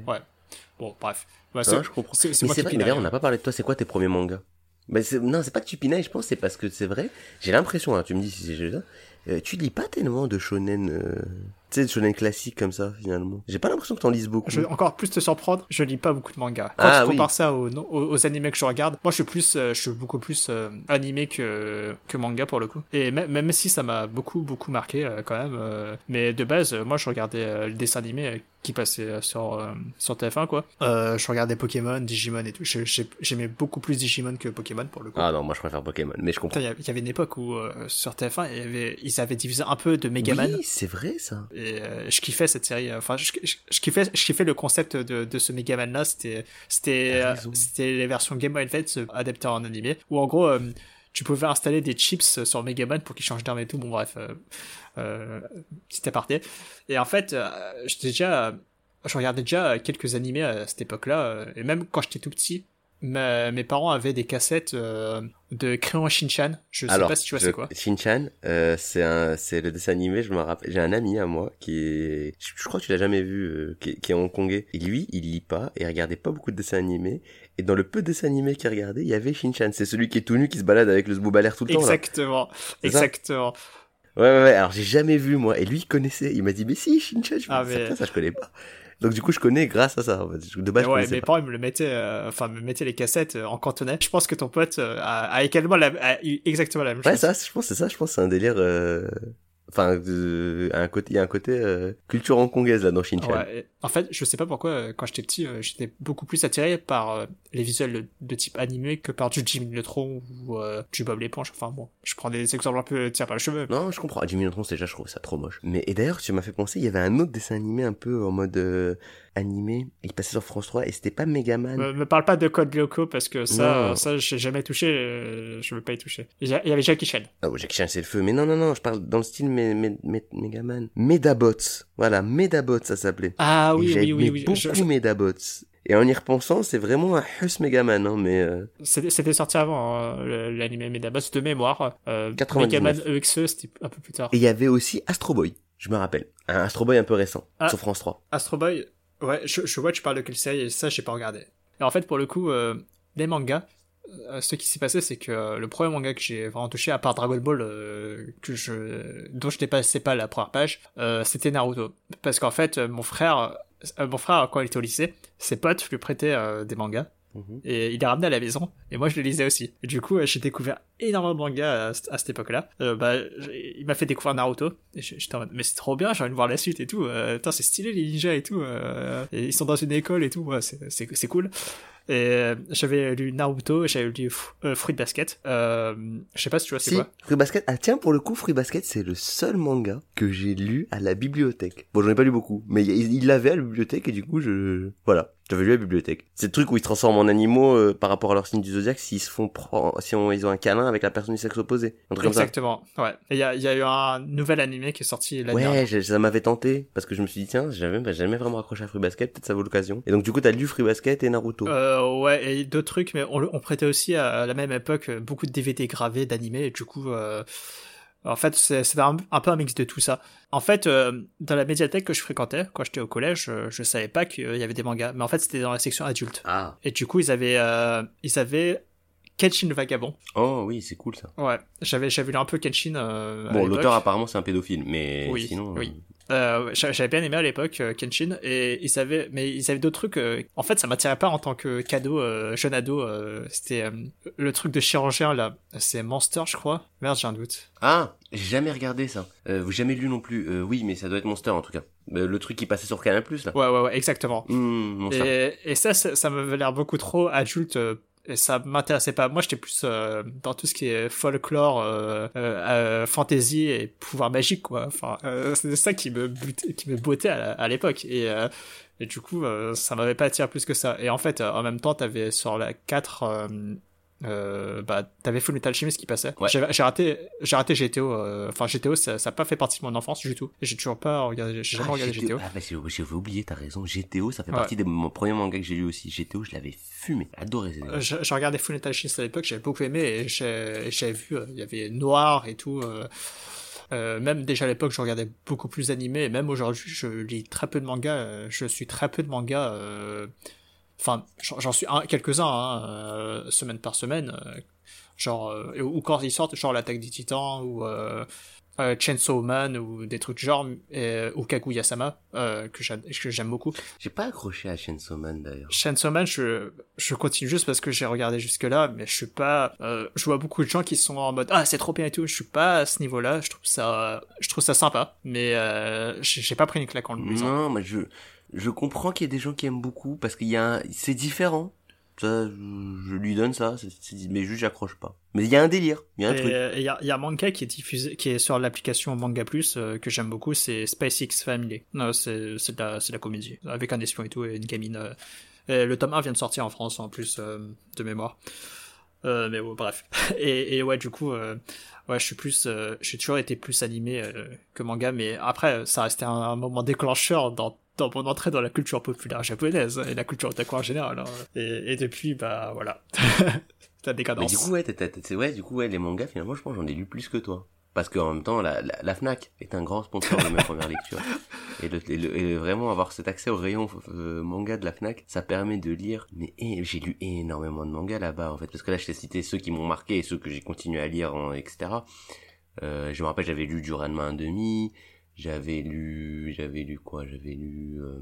Bon, bref. Bah, Ah, je comprends. c'est- c'est Mais c'est vrai, mais là, on hein. n'a pas parlé de toi. C'est quoi tes premiers mangas? Bah, c'est- Non, c'est pas que tu pinailles, je pense, c'est parce que c'est vrai. J'ai l'impression, hein, tu me dis si c'est juste ça. Euh, tu lis pas tellement de shonen, euh, tu sais, de shonen classique comme ça, finalement. J'ai pas l'impression que t'en lises beaucoup. Je vais encore plus te surprendre, je lis pas beaucoup de mangas. Quand Ah, tu oui. compares ça aux, non- aux, aux animés que je regarde, moi je suis plus, euh, je suis beaucoup plus euh, animé que que manga pour le coup. Et même, même si ça m'a beaucoup beaucoup marqué quand même, mais de base, moi je regardais le dessin animé qui passait sur euh, sur TF1 quoi. Euh, je regardais Pokémon, Digimon et tout. J'aimais beaucoup plus Digimon que Pokémon pour le coup. Ah non, moi je préfère Pokémon, mais je comprends. Il y avait une époque où euh, sur TF1 il y avait, ils avaient divisé un peu de Megaman. Oui, c'est vrai ça. Et euh, je kiffais cette série. Enfin, je, je, je kiffais, je kiffais le concept de, de ce Megaman là. C'était, c'était, T'as euh, c'était les versions Game Boy Advance euh, adaptées en animé. Où en gros, euh, tu pouvais installer des chips sur Megaman pour qu'il change d'arme et tout. Bon bref, euh, euh, petit aparté. Et en fait, euh, j'étais déjà, je regardais déjà quelques animés à cette époque-là. euh, et même quand j'étais tout petit, ma- mes parents avaient des cassettes euh, de Crayon Shinchan. Je sais Alors, pas si tu vois je- c'est quoi. Shin-Chan, euh, c'est un, c'est le dessin animé, je me rappelle. J'ai un ami à moi qui est, je, je crois que tu l'as jamais vu, euh, qui, est- qui est hongkongais. Et lui, il lit pas et il regardait pas beaucoup de dessins animés. Et dans le peu de dessins animés qu'il regardait, il y avait Shin-Chan. C'est celui qui est tout nu, qui se balade avec le zboobaler tout le temps. Exactement, exactement. Ouais, ouais, ouais. Alors, j'ai jamais vu, moi. Et lui, il connaissait. Il m'a dit, mais si, Shin-Chan. Je me Ah, mais- ça, ça, je connais pas. Donc, du coup, je connais grâce à ça. en fait. De base, je ouais, connaissais mes parents me le mettaient, euh, enfin me mettaient les cassettes euh, en cantonais. Je pense que ton pote euh, a, a également la, a eu exactement la même Ouais, chose. ça, je pense, c'est ça. Je pense, c'est un délire, euh... Enfin, un côté, il y a un côté euh, culture hongkongaise là dans. Ouais, et en fait, je sais pas pourquoi, euh, quand j'étais petit, euh, j'étais beaucoup plus attiré par euh, les visuels de, type animé que par du Jimmy Neutron ou euh, du Bob l'éponge. Enfin bon, je prends des exemples un peu tirés par les cheveux. Non, je comprends. Ah, Jimmy Neutron, c'est déjà, je trouve ça trop moche. Mais et d'ailleurs, tu m'as fait penser, il y avait un autre dessin animé un peu en mode euh, animé. Il passait sur France 3 et c'était pas Megaman. Me, me parle pas de Code Lyoko parce que ça, Non. ça j'ai jamais touché, euh, je veux pas y toucher. Il y avait Jackie Chan. Ah, oh, Jackie Chan, c'est le feu. Mais non, non, non, je parle dans le style mais, mais- Megaman. Medabots. Voilà, Medabots, ça s'appelait. Ah oui, oui, oui, oui. beaucoup Je- Medabots. Et en y repensant, c'est vraiment un Hus Megaman, hein, mais euh, C'était sorti avant hein, l'anime Medabots de mémoire. Euh, 99. Megaman EXE, c'était un peu plus tard. Et il y avait aussi Astro Boy. Je me rappelle. Un Astro Boy un peu récent, Ah. sur France 3. Astro Boy, ouais, je, je vois, tu parles de quelle série, et ça, j'ai pas regardé. Et en fait, pour le coup, euh, les mangas, euh, ce qui s'est passé, c'est que euh, le premier manga que j'ai vraiment touché, à part Dragon Ball, que je, dont je dépassais pas la première page, c'était Naruto. Parce qu'en fait, mon frère, mon frère, quand il était au lycée, ses potes lui prêtaient des mangas. Mhm. Et il les ramené à la maison, et moi je les lisais aussi. Du coup, euh, j'ai découvert énormément de mangas à, cette époque-là. Euh, bah, il m'a fait découvrir Naruto, et j'étais en mode, mais c'est trop bien, j'ai envie de voir la suite et tout. Euh, c'est stylé les ninjas et tout. euh, ils sont dans une école et tout, ouais, c'est cool. Et euh, j'avais lu Naruto, j'avais lu euh, Fruit Basket. Euh, je sais pas si tu vois c'est Si, quoi. Fruit Basket. Ah tiens, pour le coup, Fruit Basket, c'est le seul manga que j'ai lu à la bibliothèque. Bon, j'en ai pas lu beaucoup, mais il l'avait à la bibliothèque et du coup, je... Voilà, j'avais lu à la bibliothèque. C'est le truc où ils se transforment en animaux euh, par rapport à leur signe du zodiaque s'ils se font prendre... si on- ils ont un câlin avec la personne du sexe opposé. Un truc comme ça. Exactement, ouais. Et il y a, il y a eu un nouvel animé qui est sorti l'année Ouais, ça m'avait tenté parce que je me suis dit tiens, j'avais jamais vraiment accroché à Fruit Basket, peut-être ça vaut l'occasion. Et donc du coup, t'as lu Fruit Basket et Naruto. Euh, ouais, et d'autres trucs, mais on, prêtait aussi à, la même époque euh, beaucoup de DVD gravés d'animés, et du coup, euh, en fait, c'est- c'était un, un peu un mix de tout ça. En fait, euh, dans la médiathèque que je fréquentais, quand j'étais au collège, euh, je savais pas qu'il y avait des mangas, mais en fait, c'était dans la section adulte. Ah. Et du coup, ils avaient, euh, ils avaient Kenshin le Vagabond. Oh oui, c'est cool ça. Ouais, j'avais, j'avais lu un peu Kenshin. Euh, Bon, l'auteur apparemment c'est un pédophile, mais Oui, sinon. oui. Euh, j'a- j'avais bien aimé à l'époque euh, Kenshin et ils avaient mais ils avaient d'autres trucs euh, en fait ça m'attirait pas en tant que cadeau euh, jeune ado euh, c'était le truc de chirurgien là c'est Monster je crois merde j'ai un doute Ah, j'ai jamais regardé ça. Vous jamais lu non plus. Oui, mais ça doit être Monster en tout cas. Le truc qui passait sur Canal Plus là. ouais ouais ouais exactement Mmh, Monster. et, et ça ça, ça m'avait l'air beaucoup trop adulte et ça m'intéressait pas. Moi, j'étais plus euh, dans tout ce qui est folklore, euh, euh, euh, fantasy et pouvoir magique, quoi. Enfin, euh, c'est ça qui me butait, qui me bottait à, l'époque. Et, euh, et du coup, ça m'avait pas attiré plus que ça. Et en fait, en même temps, t'avais sur la 4, euh, bah, t'avais Full Metal Alchemist qui passait. Ouais. J'ai j'ai raté, j'ai raté GTO. euh, Enfin, GTO, ça, ça a pas fait partie de mon enfance du tout. J'ai toujours pas regardé, j'ai jamais Ah, regardé GTO. Ah, bah, j'ai- j'avais oublié, t'as raison. GTO, ça fait Ouais. partie de mon premier manga que j'ai lu aussi. GTO, je l'avais fumé, adoré. Euh, je regardais Full Metal Alchemist à l'époque, j'avais beaucoup aimé et j'ai- j'avais vu, euh, il y avait Noir et tout. euh, même déjà à l'époque, je regardais beaucoup plus d'animés et même aujourd'hui, je lis très peu de mangas. euh, je suis très peu de mangas. euh, Enfin, j'en suis un- quelques-uns, hein, euh, semaine par semaine. euh, genre, euh, ou quand ils sortent, genre l'attaque des titans ou Chainsaw Man ou des trucs genre, ou Kaguya-sama, euh, que j'a- que j'aime beaucoup. J'ai pas accroché à Chainsaw Man d'ailleurs. Chainsaw Man, je, je continue juste parce que j'ai regardé jusque là, mais je suis pas, je vois beaucoup de gens qui sont en mode, ah, c'est trop bien et tout, je suis pas à ce niveau-là, je trouve ça, je trouve ça sympa, mais, j'ai j'ai pas pris une claque en le lisant. Non, mais je, je comprends qu'il y ait des gens qui aiment beaucoup parce qu'il y a un, c'est différent. Ça, je, lui donne ça, c'est- c'est- mais juste j'accroche pas. Mais il y a un délire, il y a un Et truc. il y a, y a un manga qui est diffusé, qui est sur l'application Manga Plus, euh, que j'aime beaucoup, c'est SpaceX Family. Non, c'est, c'est de la, c'est la comédie. Avec un espion et tout, et une gamine, euh, et le tome 1 vient de sortir en France, en plus, euh, de mémoire. Euh, mais bon, bref. <laughs> Et, et ouais, du coup, euh, ouais, je suis plus, euh, j'ai toujours été plus animé euh, que manga, mais après, ça restait un, un moment déclencheur dans dans mon dans la culture populaire japonaise et la culture otaku en général. hein. Et, depuis, bah voilà, <laughs> la Mais décadence. du coup, ouais, t'as- t'as- c'est ouais, du coup, ouais, les mangas, finalement, je pense j'en ai lu plus que toi. Parce qu'en même temps, la, Fnac est un grand sponsor de mes premières lectures. Et, vraiment avoir cet accès au rayon euh, manga de la Fnac, ça permet de lire. Mais j'ai lu énormément de mangas là-bas, en fait. Parce que là, je t'ai cité ceux qui m'ont marqué et ceux que j'ai continué à lire, etc. Euh, je me rappelle, j'avais lu du Ranma 1,5. J'avais lu, j'avais lu quoi? J'avais lu euh,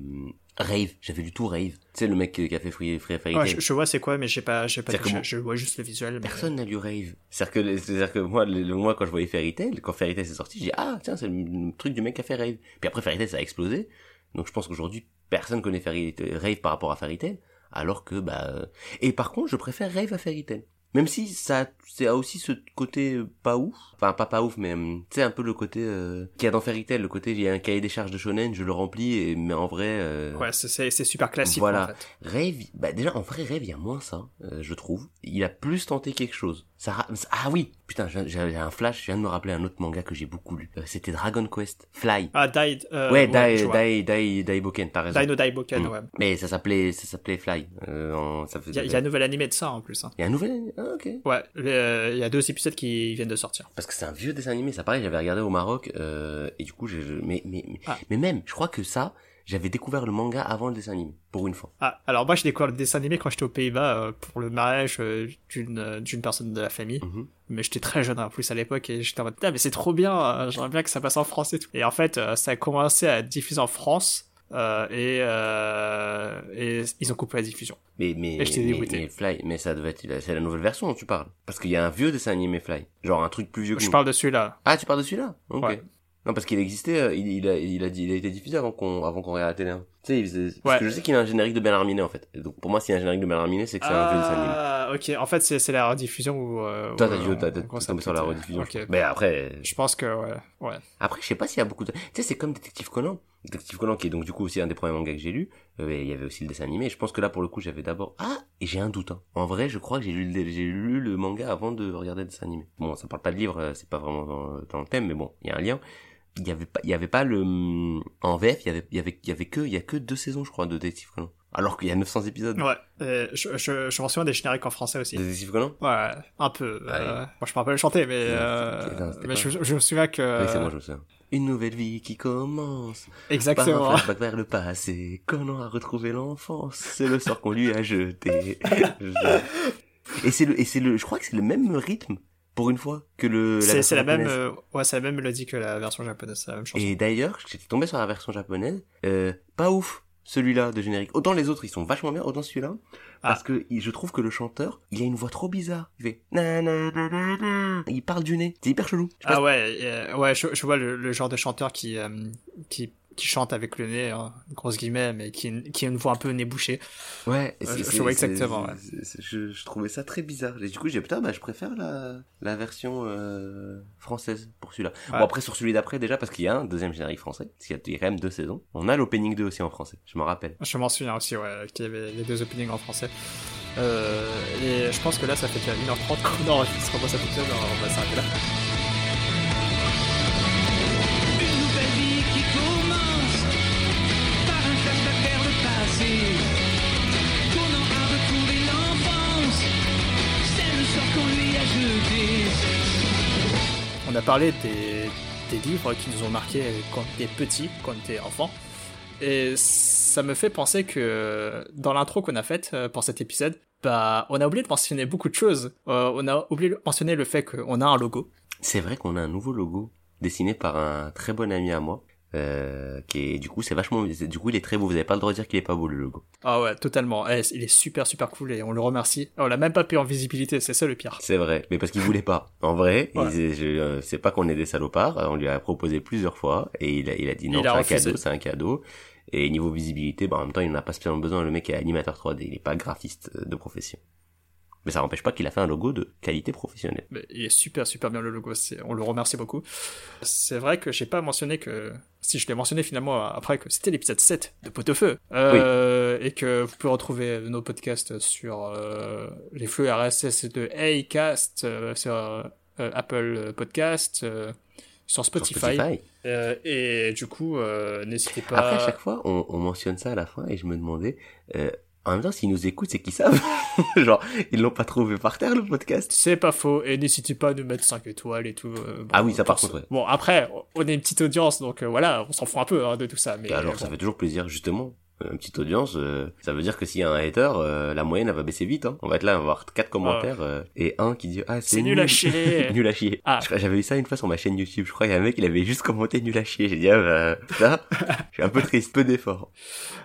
Rave. J'avais lu tout Rave. Tu sais le mec qui a fait Free, Free Fairy Ouais, je, je vois c'est quoi, mais j'ai pas, j'ai pas bon- Je vois juste le visuel. Personne n'a lu Rave. C'est-à-dire que, c'est-à-dire que moi, le, moi, quand je voyais Fairy Tail, quand Fairy Tail s'est sorti, j'ai ah, tiens, c'est le, le truc du mec qui a fait Rave. Puis après, Fairy Tail, ça a explosé. Donc, je pense qu'aujourd'hui, personne connaît Fairy Rave par rapport à Fairy Tail. Alors que, bah, euh, et par contre, je préfère Rave à Fairy Tail. Même si ça, c'est aussi ce côté euh, pas ouf. Enfin, pas pas ouf, mais, euh, tu sais, un peu le côté, euh, qu'il y a dans Fairy Tail, le côté, il y a un cahier des charges de shonen, je le remplis, et, mais en vrai, euh, Ouais, c'est- super classique. Voilà. En fait. Rave, bah déjà en vrai Rave il y a moins ça, euh, je trouve. Il a plus tenté quelque chose. Ça ah oui, putain j'ai un flash, je viens de me rappeler un autre manga que j'ai beaucoup lu. Euh, C'était Dragon Quest, Fly. Ah, Died. euh, ouais, Dai, vois. Dai, Dai, Daiboken, t'as raison. Dino Daiboken, Mm. ouais. Mais ça s'appelait, ça s'appelait Fly. Euh, ça Il y, faisait. a- il y a un nouvel animé de ça en plus. Hein. Il y a un nouvel, Ah, ok. Ouais, euh, il y a deux épisodes qui viennent de sortir. Parce que c'est un vieux dessin animé, ça pareil, j'avais regardé au Maroc, euh, et du coup, je- mais, mais, mais, Ah. mais même, je crois que ça, j'avais découvert le manga avant le dessin animé, pour une fois. Ah, alors moi, j'ai découvert le dessin animé quand j'étais aux Pays-Bas euh, pour le mariage euh, d'une euh, d'une personne de la famille. Mhm. Mais j'étais très jeune en plus à l'époque et j'étais en mode, putain, mais c'est trop bien, j'aimerais bien que ça passe en France et tout. Et en fait, ça a commencé à être diffusé en France. et, et ils ont coupé la diffusion. Mais, mais, Et mais, dégoûté. mais Fly, mais ça devait être, c'est la nouvelle version dont tu parles. Parce qu'il y a un vieux dessin animé Fly. Genre un truc plus vieux que Je nous. parle de celui-là. Ah, tu parles de celui-là? Ok. Ouais. Non, parce qu'il existait, euh, il, il a, il a, il a été diffusé avant qu'on, avant qu'on regarde la télé. hein. Tu sais, il faisait- parce Ouais. que je sais qu'il a un générique de Bernard Minet, en fait. Et donc, pour moi, s'il y a un générique de Bernard Minet, c'est que c'est un vieux dessin animé. Ah, ok. En fait, c'est la rediffusion où. euh, Toi, t'as dit, euh, tombé sur la rediffusion. Ok. Mais après, Je pense que, ouais. ouais. Après, je sais pas s'il y a beaucoup de... Tu sais, c'est comme Détective Conan. Détective Conan, qui est donc du coup aussi un des premiers mangas que j'ai lu. Euh, et il y avait aussi le dessin animé. Je pense que là, pour le coup, j'avais d'abord... Ah Et j'ai un doute. Hein. En vrai, je crois que j'ai lu, lu le manga avant de regarder le dessin animé. Bon, ça parle pas de livre, euh, c'est pas vraiment dans, dans le thème, mais bon, il y a un lien. Il y avait pas, il y avait pas le... En VF, il y avait, il y avait, il y avait que, il y a que deux saisons, je crois, de Détective Conan. Alors qu'il y a 900 épisodes. Ouais. Euh, je, je, je m'en souviens des génériques en français aussi. de Détective Conan? Ouais, un peu. Euh, moi, je pourrais pas le chanter, mais, euh, non, mais je, je me souviens que. Oui, c'est moi, je me souviens. Une nouvelle vie qui commence. Par Exactement. un flashback vers le passé, Conan a retrouvé l'enfance, c'est le sort qu'on lui a jeté. <laughs> Je- et c'est le, et c'est le, je crois que c'est le même rythme, pour une fois, que le, C'est c'est la même, euh, ouais, c'est la même mélodie que la version japonaise, c'est la même chanson. Et d'ailleurs, j'étais tombé sur la version japonaise, euh, pas ouf, celui-là de générique. Autant les autres, ils sont vachement bien, autant celui-là. Parce que je trouve que le chanteur, il a une voix trop bizarre. Il fait, il parle du nez. C'est hyper chelou. Ah ouais, euh, ouais, je, je vois le, le genre de chanteur qui, euh, qui, qui chante avec le nez, hein, grosse guillemets, mais qui, qui a une voix un peu nez bouché. Ouais, je- vois exactement, ouais. Je, je trouvais ça très bizarre. Et du coup, j'ai putain, bah, je préfère la, la version euh, française pour celui-là. Ouais. Bon, après, sur celui d'après, déjà, parce qu'il y a un deuxième générique français, parce qu'il y a il y a quand même deux saisons. On a l'opening 2 aussi en français, je m'en rappelle. Je m'en souviens aussi, ouais, qu'il y avait les deux openings en français. Euh, et je pense que là, ça fait déjà 1h30 qu'on enregistre, moi ça déjà, on va s'arrêter là. A parlé des, des livres qui nous ont marqués quand on était petit, quand on était enfant. Et ça me fait penser que dans l'intro qu'on a faite euh, pour cet épisode, bah, on a oublié de mentionner beaucoup de choses. Euh, on a oublié de mentionner le fait qu'on a un logo. C'est vrai qu'on a un nouveau logo dessiné par un très bon ami à moi. Euh, qui est du coup c'est vachement du coup il est très beau. Vous avez pas le droit de dire qu'il est pas beau le logo. Ah ouais, totalement. Eh, il est super super cool et on le remercie. On l'a même pas payé en visibilité, c'est ça le pire. c'est vrai mais parce qu'il voulait pas. En vrai Ouais. euh, c'est pas qu'on est des salopards. On lui a proposé plusieurs fois et il a, il a dit non c'est un cadeau c'est un cadeau. Et niveau visibilité bah en même temps il en a pas spécialement besoin. Le mec est animateur 3D il est pas graphiste de profession mais ça n'empêche pas qu'il a fait un logo de qualité professionnelle Mais il est super super bien le logo, on le remercie beaucoup. C'est vrai que j'ai pas mentionné que, si je l'ai mentionné finalement après que c'était l'épisode 7 de Pot au Feu, euh, et que vous pouvez retrouver nos podcasts sur euh, les flux RSS de Acast, euh, sur euh, Apple Podcast, sur Sur Spotify, Euh, et du coup euh, n'hésitez pas. Après, à chaque fois, on, on mentionne ça à la fin et je me demandais, euh, en même temps, s'ils nous écoutent, c'est qu'ils savent. <laughs> Genre, ils l'ont pas trouvé par terre, le podcast. C'est pas faux, et n'hésitez pas à nous mettre 5 étoiles et tout. euh, bon, Ah oui, ça, par contre, ouais. Bon, après, on est une petite audience, donc euh, voilà, on s'en fout un peu hein, de tout ça. Mais Et alors, bon. ça fait toujours plaisir, justement. Une petite audience, euh, ça veut dire que s'il y a un hater, euh, la moyenne, elle va baisser vite. Hein. On va être là, on va avoir quatre commentaires euh, et un qui dit ah c'est C'est nul à chier. <laughs> nul à chier. Ah. J'avais eu ça une fois sur ma chaîne YouTube. Je crois qu'il y a un mec, il avait juste commenté nul à chier. J'ai dit ah bah ça, je suis un peu triste, peu d'efforts.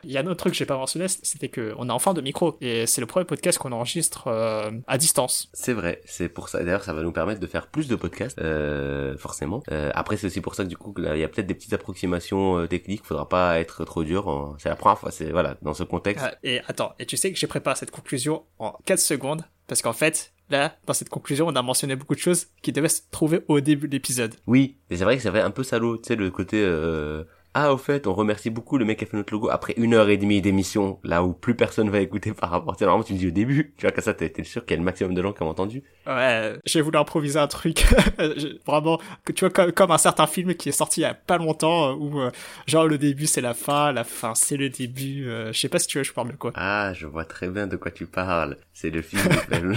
Il y a un autre truc que j'ai pas mentionné, c'était que on a enfin de micro et c'est le premier podcast qu'on enregistre euh, à distance. C'est vrai, c'est pour ça. D'ailleurs, ça va nous permettre de faire plus de podcasts, euh, forcément. Euh, après, c'est aussi pour ça que du coup, il y a peut-être des petites approximations euh, techniques. Faudra pas être trop dur. en- C'est la première fois. C'est voilà, dans ce contexte. Ah, et attends, et tu sais que j'ai préparé cette conclusion en 4 secondes parce qu'en fait, là, dans cette conclusion, on a mentionné beaucoup de choses qui devaient se trouver au début de l'épisode. Oui, mais c'est vrai que ça fait un peu salaud. Tu sais, le côté. Euh, Ah, au fait, on remercie beaucoup le mec qui a fait notre logo après une heure et demie d'émission, là où plus personne va écouter par rapport. Normalement, tu me dis au début, tu vois, comme ça, t'es sûr qu'il y a le maximum de gens qui ont entendu. Ouais, j'ai voulu improviser un truc, <laughs> vraiment, que tu vois, comme, comme un certain film qui est sorti il y a pas longtemps, euh, où, euh, genre, le début c'est la fin, la fin c'est le début, euh, je sais pas si tu vois, je parle de quoi. Ah, je vois très bien de quoi tu parles. C'est le film du fameux,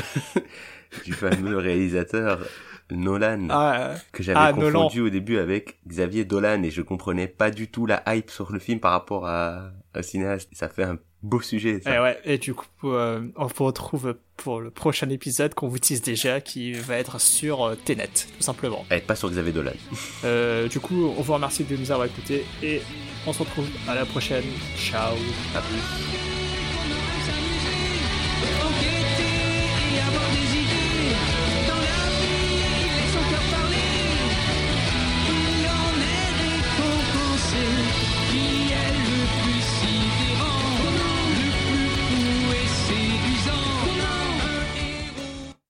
<laughs> du fameux réalisateur Nolan. Ah, que j'avais Ah, confondu au début avec Xavier Dolan et je comprenais pas du tout la hype sur le film par rapport à un cinéaste. Ça fait un beau sujet, ça. et ouais, et du coup, euh, on vous retrouve pour le prochain épisode qu'on vous tease déjà, qui va être sur euh, Tenet, tout simplement. Eh, pas sur Xavier Dolan. <laughs> Euh, du coup, on vous remercie de nous avoir écoutés, et on se retrouve à la prochaine. Ciao. À plus.